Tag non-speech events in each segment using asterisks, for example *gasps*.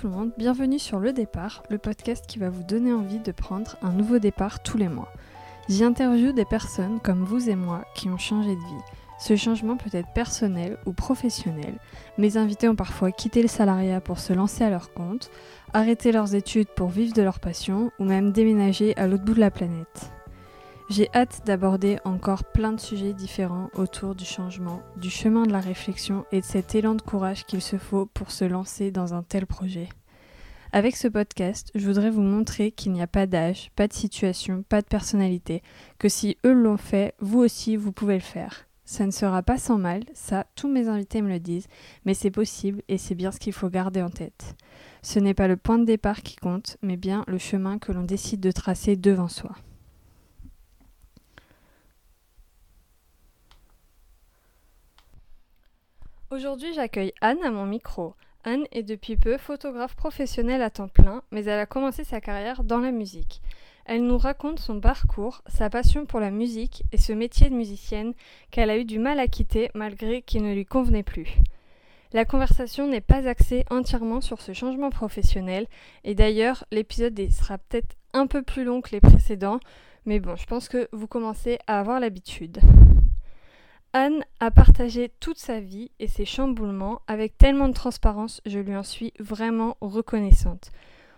tout le monde, bienvenue sur Le Départ, le podcast qui va vous donner envie de prendre un nouveau départ tous les mois. J'y interviewe des personnes comme vous et moi qui ont changé de vie. Ce changement peut être personnel ou professionnel. Mes invités ont parfois quitté le salariat pour se lancer à leur compte, arrêté leurs études pour vivre de leur passion ou même déménager à l'autre bout de la planète. J'ai hâte d'aborder encore plein de sujets différents autour du changement, du chemin de la réflexion et de cet élan de courage qu'il se faut pour se lancer dans un tel projet. Avec ce podcast, je voudrais vous montrer qu'il n'y a pas d'âge, pas de situation, pas de personnalité, que si eux l'ont fait, vous aussi vous pouvez le faire. Ça ne sera pas sans mal, ça tous mes invités me le disent, mais c'est possible et c'est bien ce qu'il faut garder en tête. Ce n'est pas le point de départ qui compte, mais bien le chemin que l'on décide de tracer devant soi. Aujourd'hui, j'accueille Anne à mon micro. Anne est depuis peu photographe professionnelle à temps plein, mais elle a commencé sa carrière dans la musique. Elle nous raconte son parcours, sa passion pour la musique et ce métier de musicienne qu'elle a eu du mal à quitter malgré qu'il ne lui convenait plus. La conversation n'est pas axée entièrement sur ce changement professionnel, et d'ailleurs l'épisode sera peut-être un peu plus long que les précédents, mais bon, je pense que vous commencez à avoir l'habitude. Anne a partagé toute sa vie et ses chamboulements avec tellement de transparence, je lui en suis vraiment reconnaissante.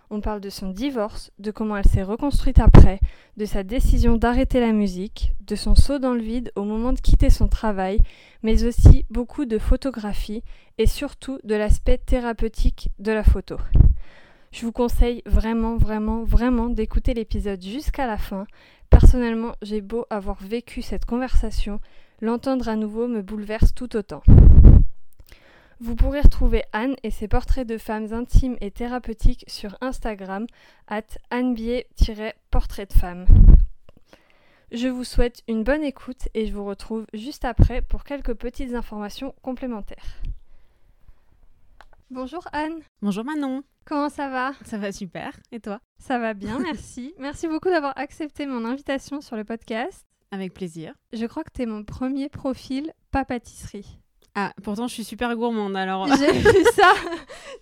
On parle de son divorce, de comment elle s'est reconstruite après, de sa décision d'arrêter la musique, de son saut dans le vide au moment de quitter son travail, mais aussi beaucoup de photographie et surtout de l'aspect thérapeutique de la photo. Je vous conseille vraiment, vraiment, vraiment d'écouter l'épisode jusqu'à la fin. Personnellement, j'ai beau avoir vécu cette conversation, L'entendre à nouveau me bouleverse tout autant. Vous pourrez retrouver Anne et ses portraits de femmes intimes et thérapeutiques sur Instagram at annebier-portrait de femme. Je vous souhaite une bonne écoute et je vous retrouve juste après pour quelques petites informations complémentaires. Bonjour Anne. Bonjour Manon. Comment ça va? Ça va super. Et toi? Ça va bien, merci. merci beaucoup d'avoir accepté mon invitation sur le podcast. Avec plaisir. Je crois que tu es mon premier profil pas pâtisserie. Ah, pourtant je suis super gourmande alors. J'ai *laughs* vu ça.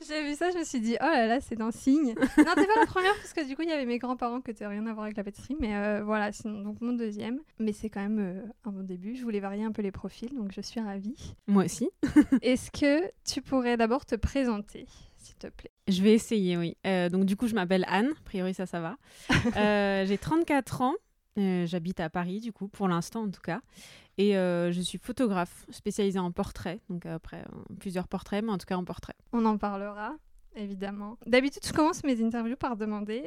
J'ai vu ça, je me suis dit, oh là là, c'est un signe. non, t'es pas la première parce que du coup, il y avait mes grands-parents qui n'avaient rien à voir avec la pâtisserie. Mais euh, voilà, sinon, donc mon deuxième. Mais c'est quand même euh, un bon début. Je voulais varier un peu les profils, donc je suis ravie. Moi aussi. *laughs* Est-ce que tu pourrais d'abord te présenter s'il te plaît? Je vais essayer, oui. Euh, donc du coup, je m'appelle Anne, a priori ça, ça va. J'ai 34 ans, euh, j'habite à Paris, du coup, pour l'instant en tout cas. Et euh, je suis photographe spécialisée en portrait. Donc après, euh, plusieurs portraits, mais en tout cas en portrait. On en parlera, évidemment. D'habitude, je commence mes interviews par demander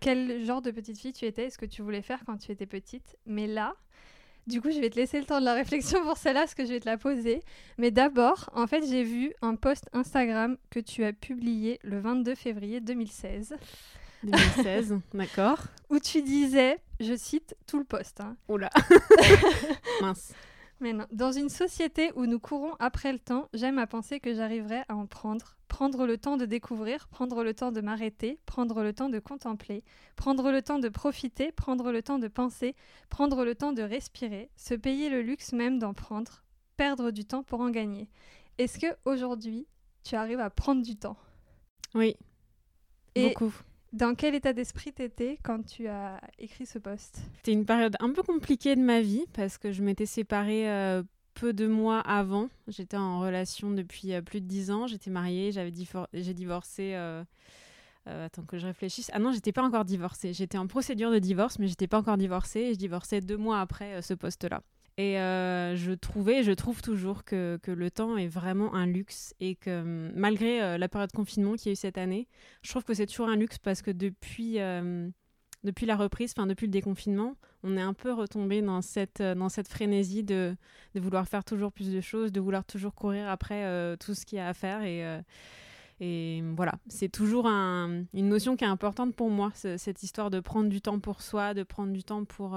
quel genre de petite fille tu étais, ce que tu voulais faire quand tu étais petite. Mais là, du coup, je vais te laisser le temps de la réflexion pour celle-là, parce que je vais te la poser. Mais d'abord, en fait, j'ai vu un post Instagram que tu as publié le 22 février 2016. 2016, *laughs* d'accord. Où tu disais, je cite tout le poste. Hein. Oula. *laughs* Mince. Mais non. Dans une société où nous courons après le temps, j'aime à penser que j'arriverai à en prendre. Prendre le temps de découvrir, prendre le temps de m'arrêter, prendre le temps de contempler, prendre le temps de profiter, prendre le temps de penser, prendre le temps de respirer, se payer le luxe même d'en prendre, perdre du temps pour en gagner. Est-ce que aujourd'hui, tu arrives à prendre du temps? Oui. Et beaucoup. Dans quel état d'esprit t'étais quand tu as écrit ce poste? C'était une période un peu compliquée de ma vie parce que je m'étais séparée euh, peu de mois avant. J'étais en relation depuis euh, plus de dix ans. J'étais mariée, j'avais j'ai divorcé. Euh, attends que je réfléchisse. Ah non, j'étais pas encore divorcée. J'étais en procédure de divorce, mais j'étais pas encore divorcée. Et je divorçais deux mois après ce poste-là. Et euh, je trouvais, je trouve toujours que, que, le temps est vraiment un luxe et que hum, malgré euh, la période de confinement qu'il y a eu cette année, je trouve que c'est toujours un luxe parce que depuis, euh, depuis la reprise, enfin depuis le déconfinement, on est un peu retombé dans cette, dans cette frénésie de, de vouloir faire toujours plus de choses, de vouloir toujours courir après tout ce qu'il y a à faire et voilà, c'est toujours un, une notion qui est importante pour moi, cette histoire de prendre du temps pour soi, de prendre du temps pour,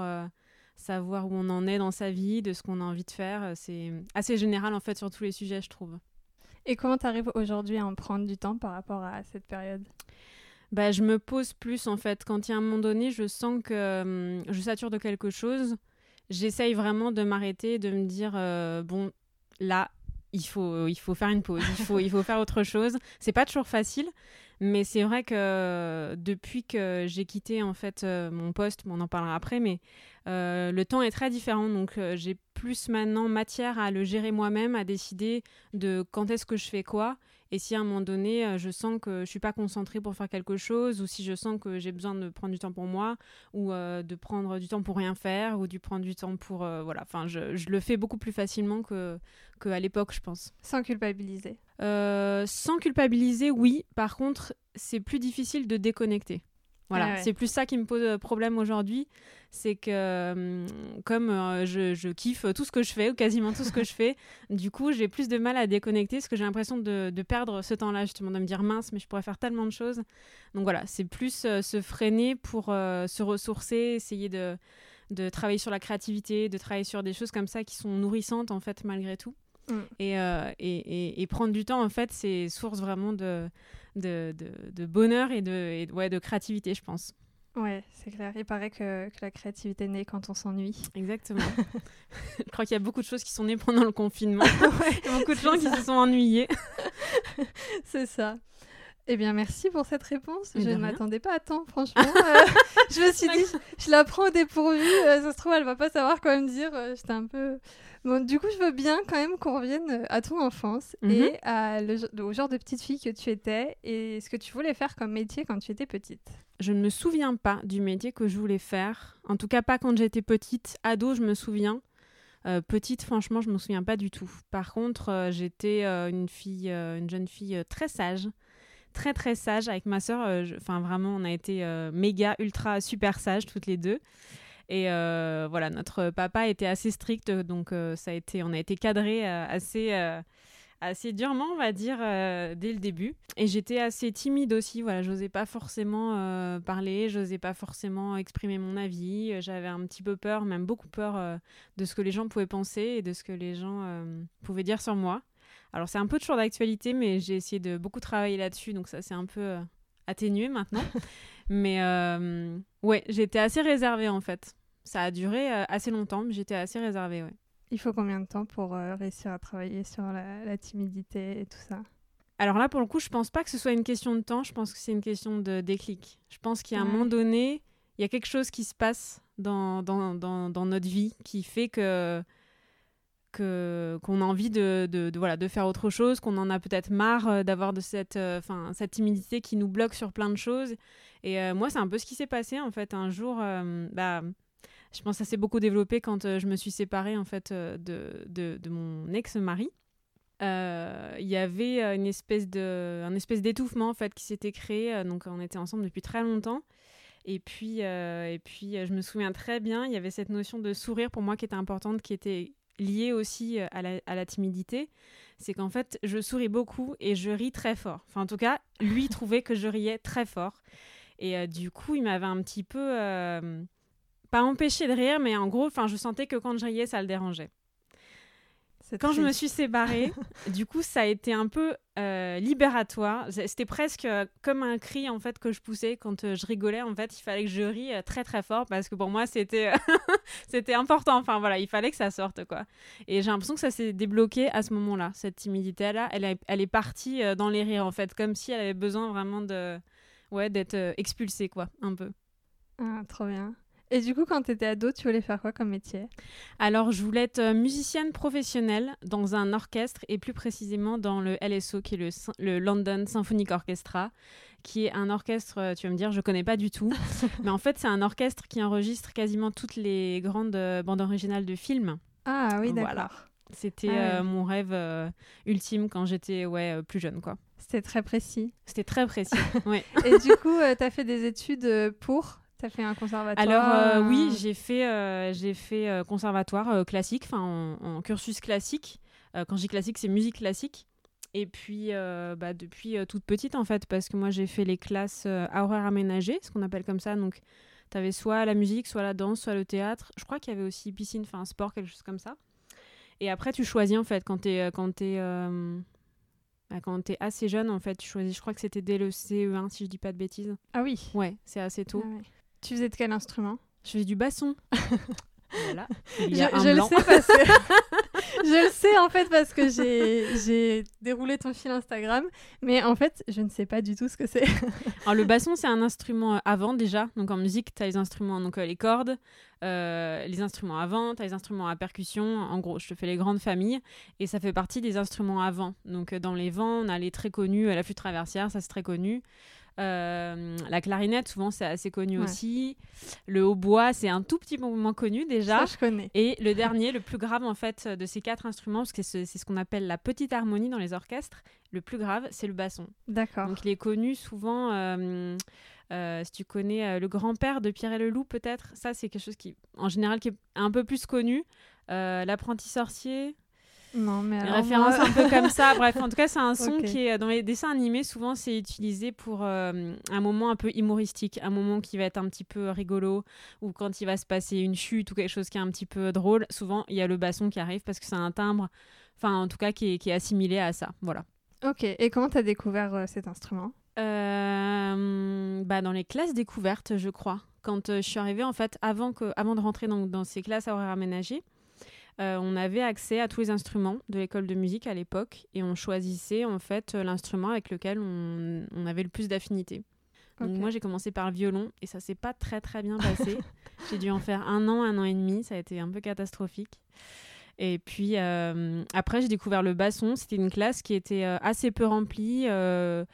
savoir où on en est dans sa vie, de ce qu'on a envie de faire. Euh, c'est assez général en fait sur tous les sujets, je trouve. Et comment tu arrives aujourd'hui à en prendre du temps par rapport à cette période? Bah, je me pose plus en fait. Quand il y a un moment donné, je sens que hum, je sature de quelque chose, j'essaye vraiment de m'arrêter, de me dire euh, bon, là, il faut, il faut faire une pause, il faut, il faut faire autre chose. C'est pas toujours facile, mais c'est vrai que depuis que j'ai quitté en fait euh, mon poste, on en parlera après, mais euh, le temps est très différent. Donc euh, j'ai plus maintenant matière à le gérer moi-même, à décider de quand est-ce que je fais quoi. Et si à un moment donné, je sens que je suis pas concentrée pour faire quelque chose, ou si je sens que j'ai besoin de prendre du temps pour moi, ou de prendre du temps pour rien faire, ou de prendre du temps pour voilà. Enfin, je, je, le fais beaucoup plus facilement que qu'à l'époque, je pense. Sans culpabiliser. Sans culpabiliser, oui. Par contre, c'est plus difficile de déconnecter. Voilà, c'est plus ça qui me pose euh, problème aujourd'hui. C'est que hum, comme euh, je, kiffe tout ce que je fais, ou quasiment tout ce que je fais, *laughs* du coup, j'ai plus de mal à déconnecter parce que j'ai l'impression de, perdre ce temps-là, justement, de me dire mince, mais je pourrais faire tellement de choses. Donc voilà, c'est plus euh, se freiner pour se ressourcer, essayer de, de travailler sur la créativité, de travailler sur des choses comme ça qui sont nourrissantes, en fait, malgré tout. Mm. Et, et, et, prendre du temps, en fait, c'est source vraiment de de, de, bonheur et de, ouais, de créativité, je pense. Ouais, c'est clair. Il paraît que, que la créativité naît quand on s'ennuie. Exactement. *laughs* je crois qu'il y a beaucoup de choses qui sont nées pendant le confinement. *laughs* A beaucoup de gens qui se sont ennuyés. *laughs* c'est ça. Eh bien, merci pour cette réponse. je ne m'attendais pas à temps, franchement. Euh, je me suis dit, je la prends au dépourvu. Euh, ça se trouve, elle va pas savoir quoi me dire. Euh, j'étais un peu Bon, du coup, je veux bien quand même qu'on revienne euh, à ton enfance mhm. et à au genre de petite fille que tu étais et ce que tu voulais faire comme métier quand tu étais petite. Je ne me souviens pas du métier que je voulais faire. En tout cas, pas quand j'étais petite. Ado, je me souviens. Euh, petite, franchement, je me souviens pas du tout. Par contre, euh, j'étais une fille, une jeune fille très sage, très très sage avec ma sœur. Enfin, vraiment, on a été méga, ultra, super sages toutes les deux. Et euh, voilà, notre papa était assez strict, donc euh, ça a été, on a été cadré euh, assez, assez durement, on va dire, dès le début. Et j'étais assez timide aussi, voilà, j'osais pas forcément parler, j'osais pas forcément exprimer mon avis. J'avais un petit peu peur, même beaucoup peur de ce que les gens pouvaient penser et de ce que les gens pouvaient dire sur moi. Alors c'est un peu toujours d'actualité, mais j'ai essayé de beaucoup travailler là-dessus, donc ça c'est un peu atténué maintenant. *laughs* Mais euh, ouais, j'étais assez réservée en fait. Ça a duré euh, assez longtemps, mais j'étais assez réservée, ouais. Il faut combien de temps pour euh, réussir à travailler sur la, timidité et tout ça? Alors là, pour le coup, je pense pas que ce soit une question de temps, je pense que c'est une question de déclic. Je pense qu'à un moment donné, il y a quelque chose qui se passe dans, dans, dans, dans notre vie qui fait que qu'on a envie de, de, voilà, de faire autre chose, qu'on en a peut-être marre euh, d'avoir de cette, euh, enfin cette timidité qui nous bloque sur plein de choses. Et euh, moi, c'est un peu ce qui s'est passé en fait. Un jour, bah, je pense que ça s'est beaucoup développé quand je me suis séparée en fait de, de, mon ex-mari. Il y avait une espèce de, un espèce d'étouffement en fait qui s'était créé. donc on était ensemble depuis très longtemps. Et puis, et puis je me souviens très bien, il y avait cette notion de sourire pour moi qui était importante, qui était lié aussi euh, à la, timidité, c'est qu'en fait, je souris beaucoup et je ris très fort. Enfin, en tout cas, lui *laughs* trouvait que je riais très fort. Et euh, du coup, il m'avait un petit peu, euh, pas empêché de rire, mais en gros, je sentais que quand je riais, ça le dérangeait. Quand je me suis séparée, *laughs* du coup, ça a été un peu euh, libératoire. C'était presque euh, comme un cri en fait que je poussais quand euh, je rigolais. En fait, il fallait que je rie très très fort parce que pour moi, c'était *laughs* c'était important. Enfin voilà, il fallait que ça sorte quoi. Et j'ai l'impression que ça s'est débloqué à ce moment-là. Cette timidité là, elle, elle est partie dans les rires en fait, comme si elle avait besoin vraiment de ouais d'être expulsée quoi, un peu. Ah, trop bien. Et du coup, quand tu étais ado, tu voulais faire quoi comme métier? Alors, je voulais être euh, musicienne professionnelle dans un orchestre et plus précisément dans le LSO, qui est le, London Symphonic Orchestra, qui est un orchestre, euh, tu vas me dire, je connais pas du tout. *laughs* mais en fait, c'est un orchestre qui enregistre quasiment toutes les grandes euh, bandes originales de films. Ah oui, d'accord. C'était ah mon rêve ultime quand j'étais ouais, plus jeune, quoi. C'était très précis. C'était très précis, *laughs* ouais. Et du coup, tu as fait des études pour? T'as fait un conservatoire Alors euh, oui, j'ai fait, euh, j'ai fait euh, conservatoire classique, enfin en, cursus classique. quand je dis classique, c'est musique classique. Et puis bah, depuis toute petite en fait, parce que moi j'ai fait les classes à horaire aménagé, ce qu'on appelle comme ça. Donc tu avais soit la musique, soit la danse, soit le théâtre. Je crois qu'il y avait aussi piscine, enfin sport, quelque chose comme ça. Et après tu choisis en fait quand tu es quand t'es bah, quand es assez jeune, en fait, tu choisis, je crois que c'était dès le CE1, si je dis pas de bêtises. Ah oui Ouais, c'est assez tôt. Ah tu faisais de quel instrument? Je faisais du basson. *laughs* Voilà. je, le sais parce que *laughs* je le sais en fait parce que j'ai déroulé ton fil Instagram, mais en fait je ne sais pas du tout ce que c'est. *laughs* Alors le basson c'est un instrument avant déjà, donc en musique tu as les instruments, donc les cordes, euh, les instruments avant, tu as les instruments à percussion, en gros je te fais les grandes familles, et ça fait partie des instruments avant. Donc dans les vents on a les très connus, la flûte traversière, ça c'est très connu. Euh, la clarinette, souvent, c'est assez connu aussi. Le hautbois, c'est un tout petit peu moins connu déjà. je connais. Et le dernier, le plus grave en fait de ces quatre instruments, parce que c'est ce qu'on appelle la petite harmonie dans les orchestres, le plus grave, c'est le basson. D'accord. Donc il est connu souvent. Euh, euh, si tu connais le grand-père de Pierre et le Loup, peut-être, ça c'est quelque chose qui, en général, qui est un peu plus connu. L'apprenti sorcier, non, mais alors référence un peu comme ça. Bref, en tout cas, c'est un *laughs* son qui est dans les dessins animés. Souvent, c'est utilisé pour euh, un moment un peu humoristique, un moment qui va être un petit peu rigolo, ou quand il va se passer une chute ou quelque chose qui est un petit peu drôle. Souvent, il y a le basson qui arrive parce que c'est un timbre, enfin, en tout cas, qui est, qui est assimilé à ça. Voilà. Ok. Et comment tu as découvert euh, cet instrument? Euh, bah, dans les classes découvertes, je crois. Quand je suis arrivée, en fait, avant, que, avant de rentrer dans, dans ces classes à horaires euh, on avait accès à tous les instruments de l'école de musique à l'époque et on choisissait en fait euh, l'instrument avec lequel on, avait le plus d'affinité. moi j'ai commencé par le violon et ça s'est pas très très bien passé. *laughs* j'ai dû en faire un an, un an et demi, ça a été un peu catastrophique. Et puis euh, après j'ai découvert le basson, c'était une classe qui était assez peu remplie, le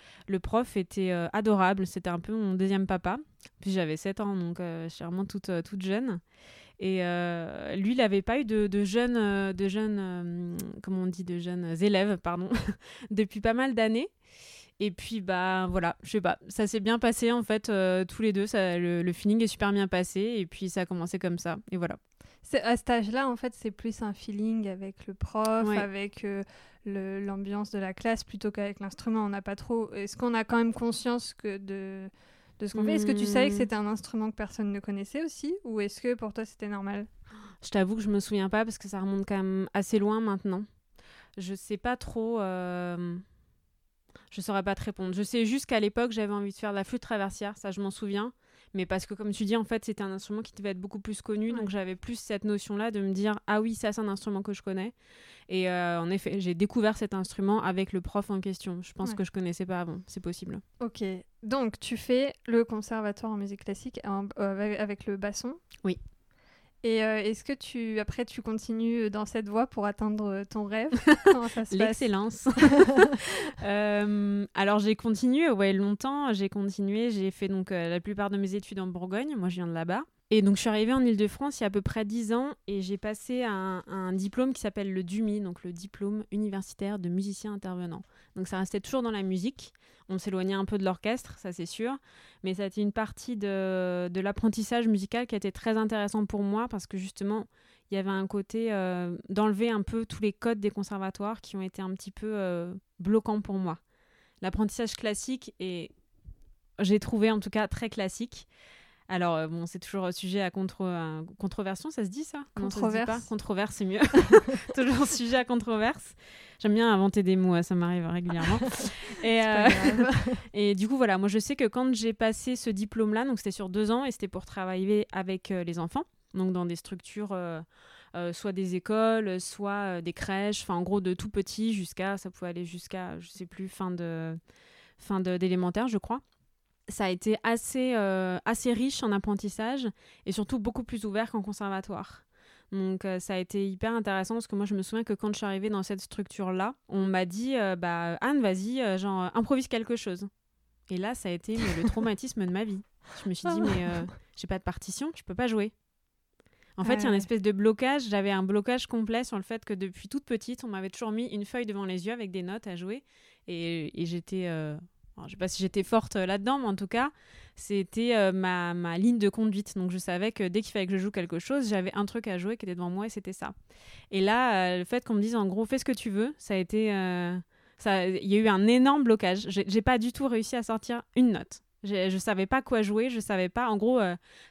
prof était adorable, c'était un peu mon deuxième papa. Puis j'avais 7 ans donc je suis vraiment toute, toute jeune. Et euh, lui, il n'avait pas eu de, jeunes, euh, de jeunes euh, comment on dit, de jeunes élèves, pardon, *laughs* depuis pas mal d'années. Et puis, bah voilà, je sais pas, ça s'est bien passé en fait, tous les deux, ça, le, feeling est super bien passé, et puis ça a commencé comme ça, et voilà. À cet âge-là, en fait, c'est plus un feeling avec le prof, avec l'ambiance de la classe, plutôt qu'avec l'instrument. On n'a pas trop. Est-ce qu'on a quand même conscience que de de ce qu'on fait. Est-ce que tu savais que hmm. c'était un instrument que personne ne connaissait aussi Ou est-ce que pour toi c'était normal? Je t'avoue que je me souviens pas parce que ça remonte quand même assez loin maintenant. Je sais pas trop. Euh... Je saurais pas te répondre. Je sais juste qu'à l'époque j'avais envie de faire de la flûte traversière, ça je m'en souviens mais parce que comme tu dis en fait c'était un instrument qui devait être beaucoup plus connu. Donc j'avais plus cette notion là de me dire ah oui ça c'est un instrument que je connais. Et euh, en effet j'ai découvert cet instrument avec le prof en question. Je pense que je connaissais pas avant. C'est possible. Ok. Donc tu fais le conservatoire en musique classique euh, avec le basson. Oui et euh, est-ce que tu après tu continues dans cette voie pour atteindre ton rêve? *laughs* L'excellence. *laughs* euh, alors j'ai continué ouais longtemps, j'ai continué, j'ai fait donc euh, la plupart de mes études en Bourgogne, moi je viens de là-bas. Et donc je suis arrivée en Ile-de-France il y a à peu près 10 ans et j'ai passé un, diplôme qui s'appelle le DUMI, donc le diplôme universitaire de musicien intervenant. Donc ça restait toujours dans la musique, on s'éloignait un peu de l'orchestre, ça c'est sûr, mais ça a été une partie de, de l'apprentissage musical qui a été très intéressant pour moi parce que justement, il y avait un côté euh, d'enlever un peu tous les codes des conservatoires qui ont été un petit peu euh, bloquants pour moi. L'apprentissage classique est, j'ai trouvé en tout cas très classique. Alors, euh, bon, c'est toujours sujet à contre, controversion, ça se dit ça? Controverse. Controverse, c'est mieux. *laughs* toujours sujet à controverse. J'aime bien inventer des mots, ça m'arrive régulièrement. *laughs* et, euh, *laughs* et du coup, voilà, moi je sais que quand j'ai passé ce diplôme-là, donc c'était sur deux ans et c'était pour travailler avec euh, les enfants, donc dans des structures. Euh, soit des écoles, soit des crèches, enfin en gros de tout petit jusqu'à, ça pouvait aller jusqu'à, je sais plus, fin de fin d'élémentaire, je crois. Ça a été assez, assez riche en apprentissage et surtout beaucoup plus ouvert qu'en conservatoire. Donc euh, ça a été hyper intéressant parce que moi je me souviens que quand je suis arrivée dans cette structure là, on m'a dit euh, bah Anne vas-y euh, genre improvise quelque chose. Et là ça a été le traumatisme de ma vie. Je me suis dit mais j'ai pas de partition, je peux pas jouer. En fait, il y a une espèce de blocage. J'avais un blocage complet sur le fait que depuis toute petite, on m'avait toujours mis une feuille devant les yeux avec des notes à jouer. Et, et j'étais je ne sais pas si j'étais forte euh, là-dedans, mais en tout cas, c'était euh, ma, ligne de conduite. Donc je savais que dès qu'il fallait que je joue quelque chose, j'avais un truc à jouer qui était devant moi et c'était ça. Et là, euh, le fait qu'on me dise en gros, fais ce que tu veux, ça a été. ça, il y a eu un énorme blocage. J'ai pas du tout réussi à sortir une note. Je, je savais pas quoi jouer, je savais pas. En gros,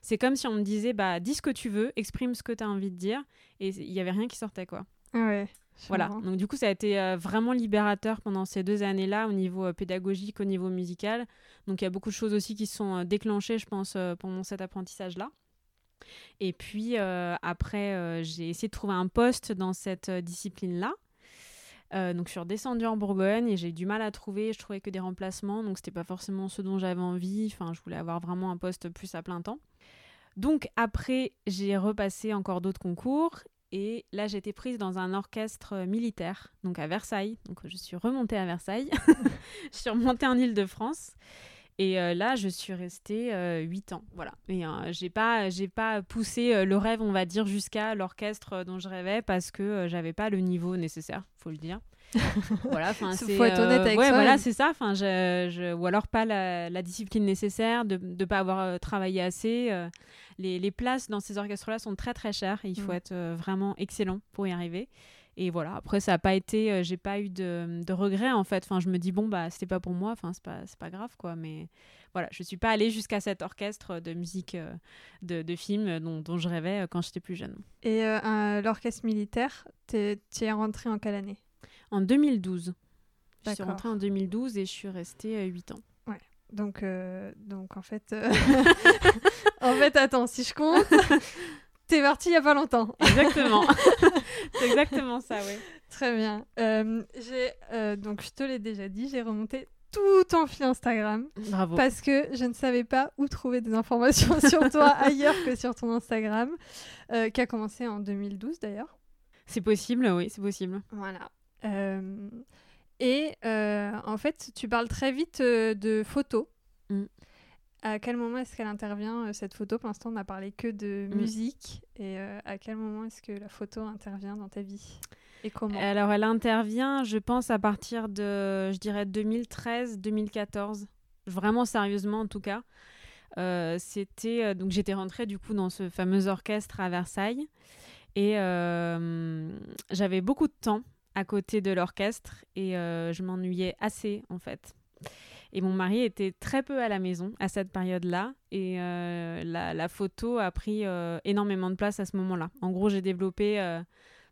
c'est comme si on me disait, bah, dis ce que tu veux, exprime ce que tu as envie de dire, et il y avait rien qui sortait, quoi. Ouais. Voilà, donc du coup ça a été euh, vraiment libérateur pendant ces deux années-là au niveau euh, pédagogique, au niveau musical. Donc il y a beaucoup de choses aussi qui sont euh, déclenchées, je pense, pendant cet apprentissage-là. Et puis après, j'ai essayé de trouver un poste dans cette discipline-là. donc je suis redescendue en Bourgogne et j'ai eu du mal à trouver. Je trouvais que des remplacements, donc c'était pas forcément ce dont j'avais envie. Enfin, je voulais avoir vraiment un poste plus à plein temps. Donc après, j'ai repassé encore d'autres concours et là été prise dans un orchestre militaire, donc à Versailles. Donc je suis remontée à Versailles. *laughs* je suis remontée en Île-de-France. Et euh, là, je suis restée euh, 8 ans. Voilà. Et euh, j'ai pas, j'ai pas poussé euh, le rêve, on va dire, jusqu'à l'orchestre dont je rêvais parce que j'avais pas le niveau nécessaire, faut le dire. *laughs* voilà, enfin c'est. Faut être honnête avec ouais, soi. voilà, c'est ça. Enfin, je, je, ou alors pas la, la discipline nécessaire, de ne pas avoir travaillé assez. Les, les, places dans ces orchestres-là sont très très chères. Et il faut mm. être vraiment excellent pour y arriver. Et voilà, après, ça n'a pas été, euh, j'ai pas eu de, de regrets en fait. Enfin, je me dis, bon, bah, c'était pas pour moi, enfin, c'est pas, pas grave quoi. Mais voilà, je suis pas allée jusqu'à cet orchestre de musique euh, de, de film dont, dont, je rêvais euh, quand j'étais plus jeune. Et l'orchestre militaire, tu es rentrée en quelle année? En 2012. Je suis rentrée en 2012 et je suis restée 8 ans. Ouais. Donc, donc en fait, *laughs* en fait, attends, si je compte, *laughs* T'es parti il y a pas longtemps. *laughs* Exactement. *laughs* c'est exactement ça, oui. Très bien. Euh, j'ai euh, donc je te l'ai déjà dit, j'ai remonté tout ton fil Instagram. Bravo. Parce que je ne savais pas où trouver des informations *laughs* sur toi ailleurs que sur ton Instagram, euh, qui a commencé en 2012 d'ailleurs. C'est possible, oui, c'est possible. Voilà. et en fait, tu parles très vite de photos. À quel moment est-ce qu'elle intervient, euh, cette photo? Pour l'instant, on n'a parlé que de mm. musique. Et euh, à quel moment est-ce que la photo intervient dans ta vie? Et comment? Alors, elle intervient, je pense, à partir de, je dirais, 2013-2014. Vraiment sérieusement, en tout cas. Euh, c'était donc j'étais rentrée du coup dans ce fameux orchestre à Versailles et j'avais beaucoup de temps à côté de l'orchestre et je m'ennuyais assez en fait. Et mon mari était très peu à la maison à cette période-là. Et euh, la, photo a pris euh, énormément de place à ce moment-là. En gros, j'ai développé euh,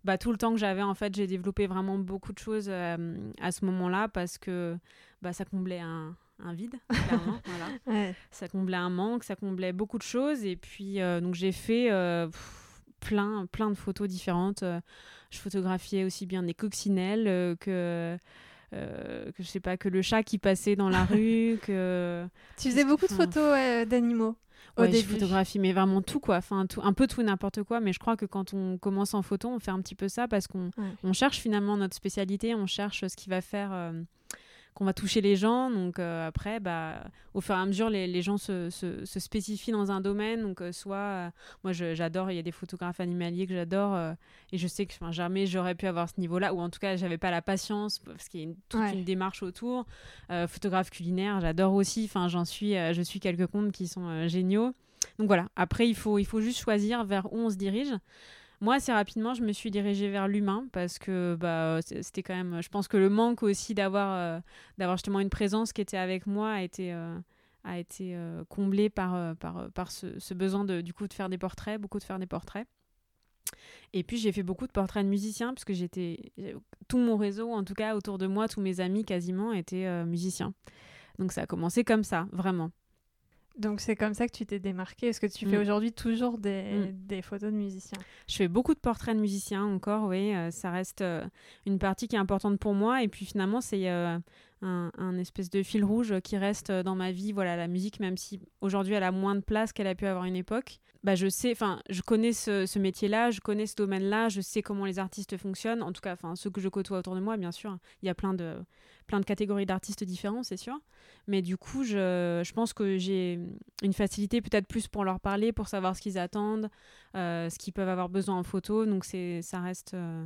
bah, tout le temps que j'avais. En fait, j'ai développé vraiment beaucoup de choses à ce moment-là parce que bah, ça comblait un, un vide, *laughs* clairement. voilà. Ça comblait un manque, ça comblait beaucoup de choses. Et puis, donc, j'ai fait plein, plein de photos différentes. je photographiais aussi bien des coccinelles que euh, que je sais pas, que le chat qui passait dans la *laughs* rue, que... Tu faisais beaucoup de photos d'animaux Ouais, je photographie, mais vraiment tout, quoi. Enfin, tout, un peu tout n'importe quoi. Mais je crois que quand on commence en photo, on fait un petit peu ça parce qu'on on cherche finalement notre spécialité, on cherche ce qui va faire euh, qu'on va toucher les gens. Donc euh, après, bah, au fur et à mesure, les, les gens se, se, se, spécifient dans un domaine. Donc euh, soit, euh, moi j'adore, il y a des photographes animaliers que j'adore et je sais que jamais j'aurais pu avoir ce niveau-là, ou en tout cas, j'avais pas la patience parce qu'il y a une, toute une démarche autour. photographe culinaire, j'adore aussi. Enfin, j'en suis, je suis quelques comptes qui sont géniaux. Donc voilà, après, il faut, il faut juste choisir vers où on se dirige. Moi, assez rapidement, je me suis dirigée vers l'humain parce que bah, c'était quand même. Je pense que le manque aussi d'avoir euh, justement une présence qui était avec moi a été, euh, a été euh, comblé par, par, par ce, ce, besoin de, du coup, de faire des portraits, beaucoup de faire des portraits. Et puis j'ai fait beaucoup de portraits de musiciens parce que j'étais tout mon réseau, en tout cas autour de moi, tous mes amis quasiment étaient musiciens. Donc ça a commencé comme ça, vraiment. Donc c'est comme ça que tu t'es démarqué. Est-ce que tu fais mm. aujourd'hui toujours des, mm. des, photos de musiciens? Je fais beaucoup de portraits de musiciens encore, oui. Euh, ça reste euh, une partie qui est importante pour moi. Et puis finalement, c'est euh, un, un, espèce de fil rouge qui reste dans ma vie. Voilà, la musique, même si aujourd'hui elle a moins de place qu'elle a pu avoir une époque. Bah, je sais, enfin, je connais ce, métier-là, je connais ce domaine-là, je sais comment les artistes fonctionnent. En tout cas, enfin, ceux que je côtoie autour de moi, bien sûr. Il y a plein de plein de catégories d'artistes différents, c'est sûr. Mais du coup, je, je pense que j'ai une facilité peut-être plus pour leur parler, pour savoir ce qu'ils attendent, euh, ce qu'ils peuvent avoir besoin en photo. Donc, c'est, ça reste euh,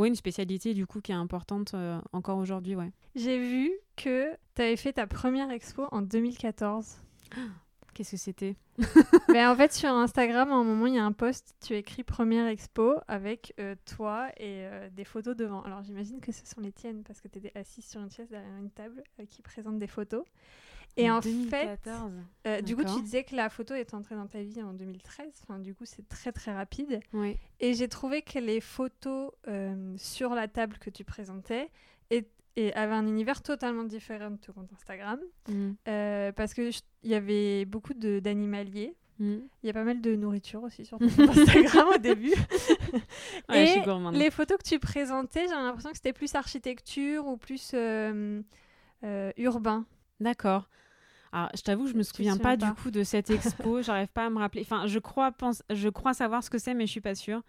ouais, une spécialité du coup qui est importante euh, encore aujourd'hui. Ouais. J'ai vu que tu avais fait ta première expo en 2014. *gasps* Qu'est-ce que c'était? Mais *laughs* en fait, sur Instagram, à un moment, il y a un post, tu écris première expo avec euh, toi et euh, des photos devant. Alors j'imagine que ce sont les tiennes parce que tu étais assise sur une chaise derrière une table qui présente des photos. Et en, fait, du coup, tu disais que la photo est entrée dans ta vie en 2013. Enfin, du coup, c'est très très rapide. Oui. Et j'ai trouvé que les photos sur la table que tu présentais et avait un univers totalement différent de ton compte Instagram. Mm. Euh, parce qu'il y avait beaucoup d'animaliers. Mm. Il y a pas mal de nourriture aussi sur ton compte *laughs* Instagram au début. Ouais, je suis Et gourmande. les photos que tu présentais, j'ai l'impression que c'était plus architecture ou plus euh, euh, urbain. D'accord. Alors, je t'avoue, je me souviens pas, pas du coup de cette expo. J'arrive pas à me rappeler. Enfin, je crois, pense, je crois savoir ce que c'est, mais je suis pas sûre.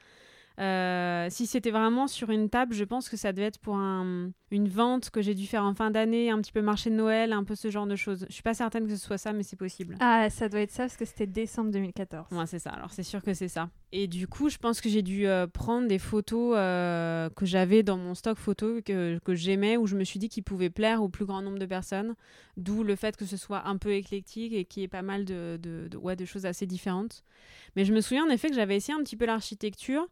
Euh, si c'était vraiment sur une table, je pense que ça devait être pour un- une vente que j'ai dû faire en fin d'année, un petit peu marché de Noël, un peu ce genre de choses. Je suis pas certaine que ce soit ça, mais c'est possible. Ah, ça doit être ça parce que c'était décembre 2014. Ouais, c'est ça. Alors, c'est sûr que c'est ça. Et du coup, je pense que j'ai dû euh, prendre des photos euh, que j'avais dans mon stock photo que, que j'aimais, où je me suis dit qu'ils pouvaient plaire au plus grand nombre de personnes. D'où le fait que ce soit un peu éclectique et qu'il y ait pas mal de, de, de- ouais, de choses assez différentes. Mais je me souviens en effet que j'avais essayé un petit peu l'architecture.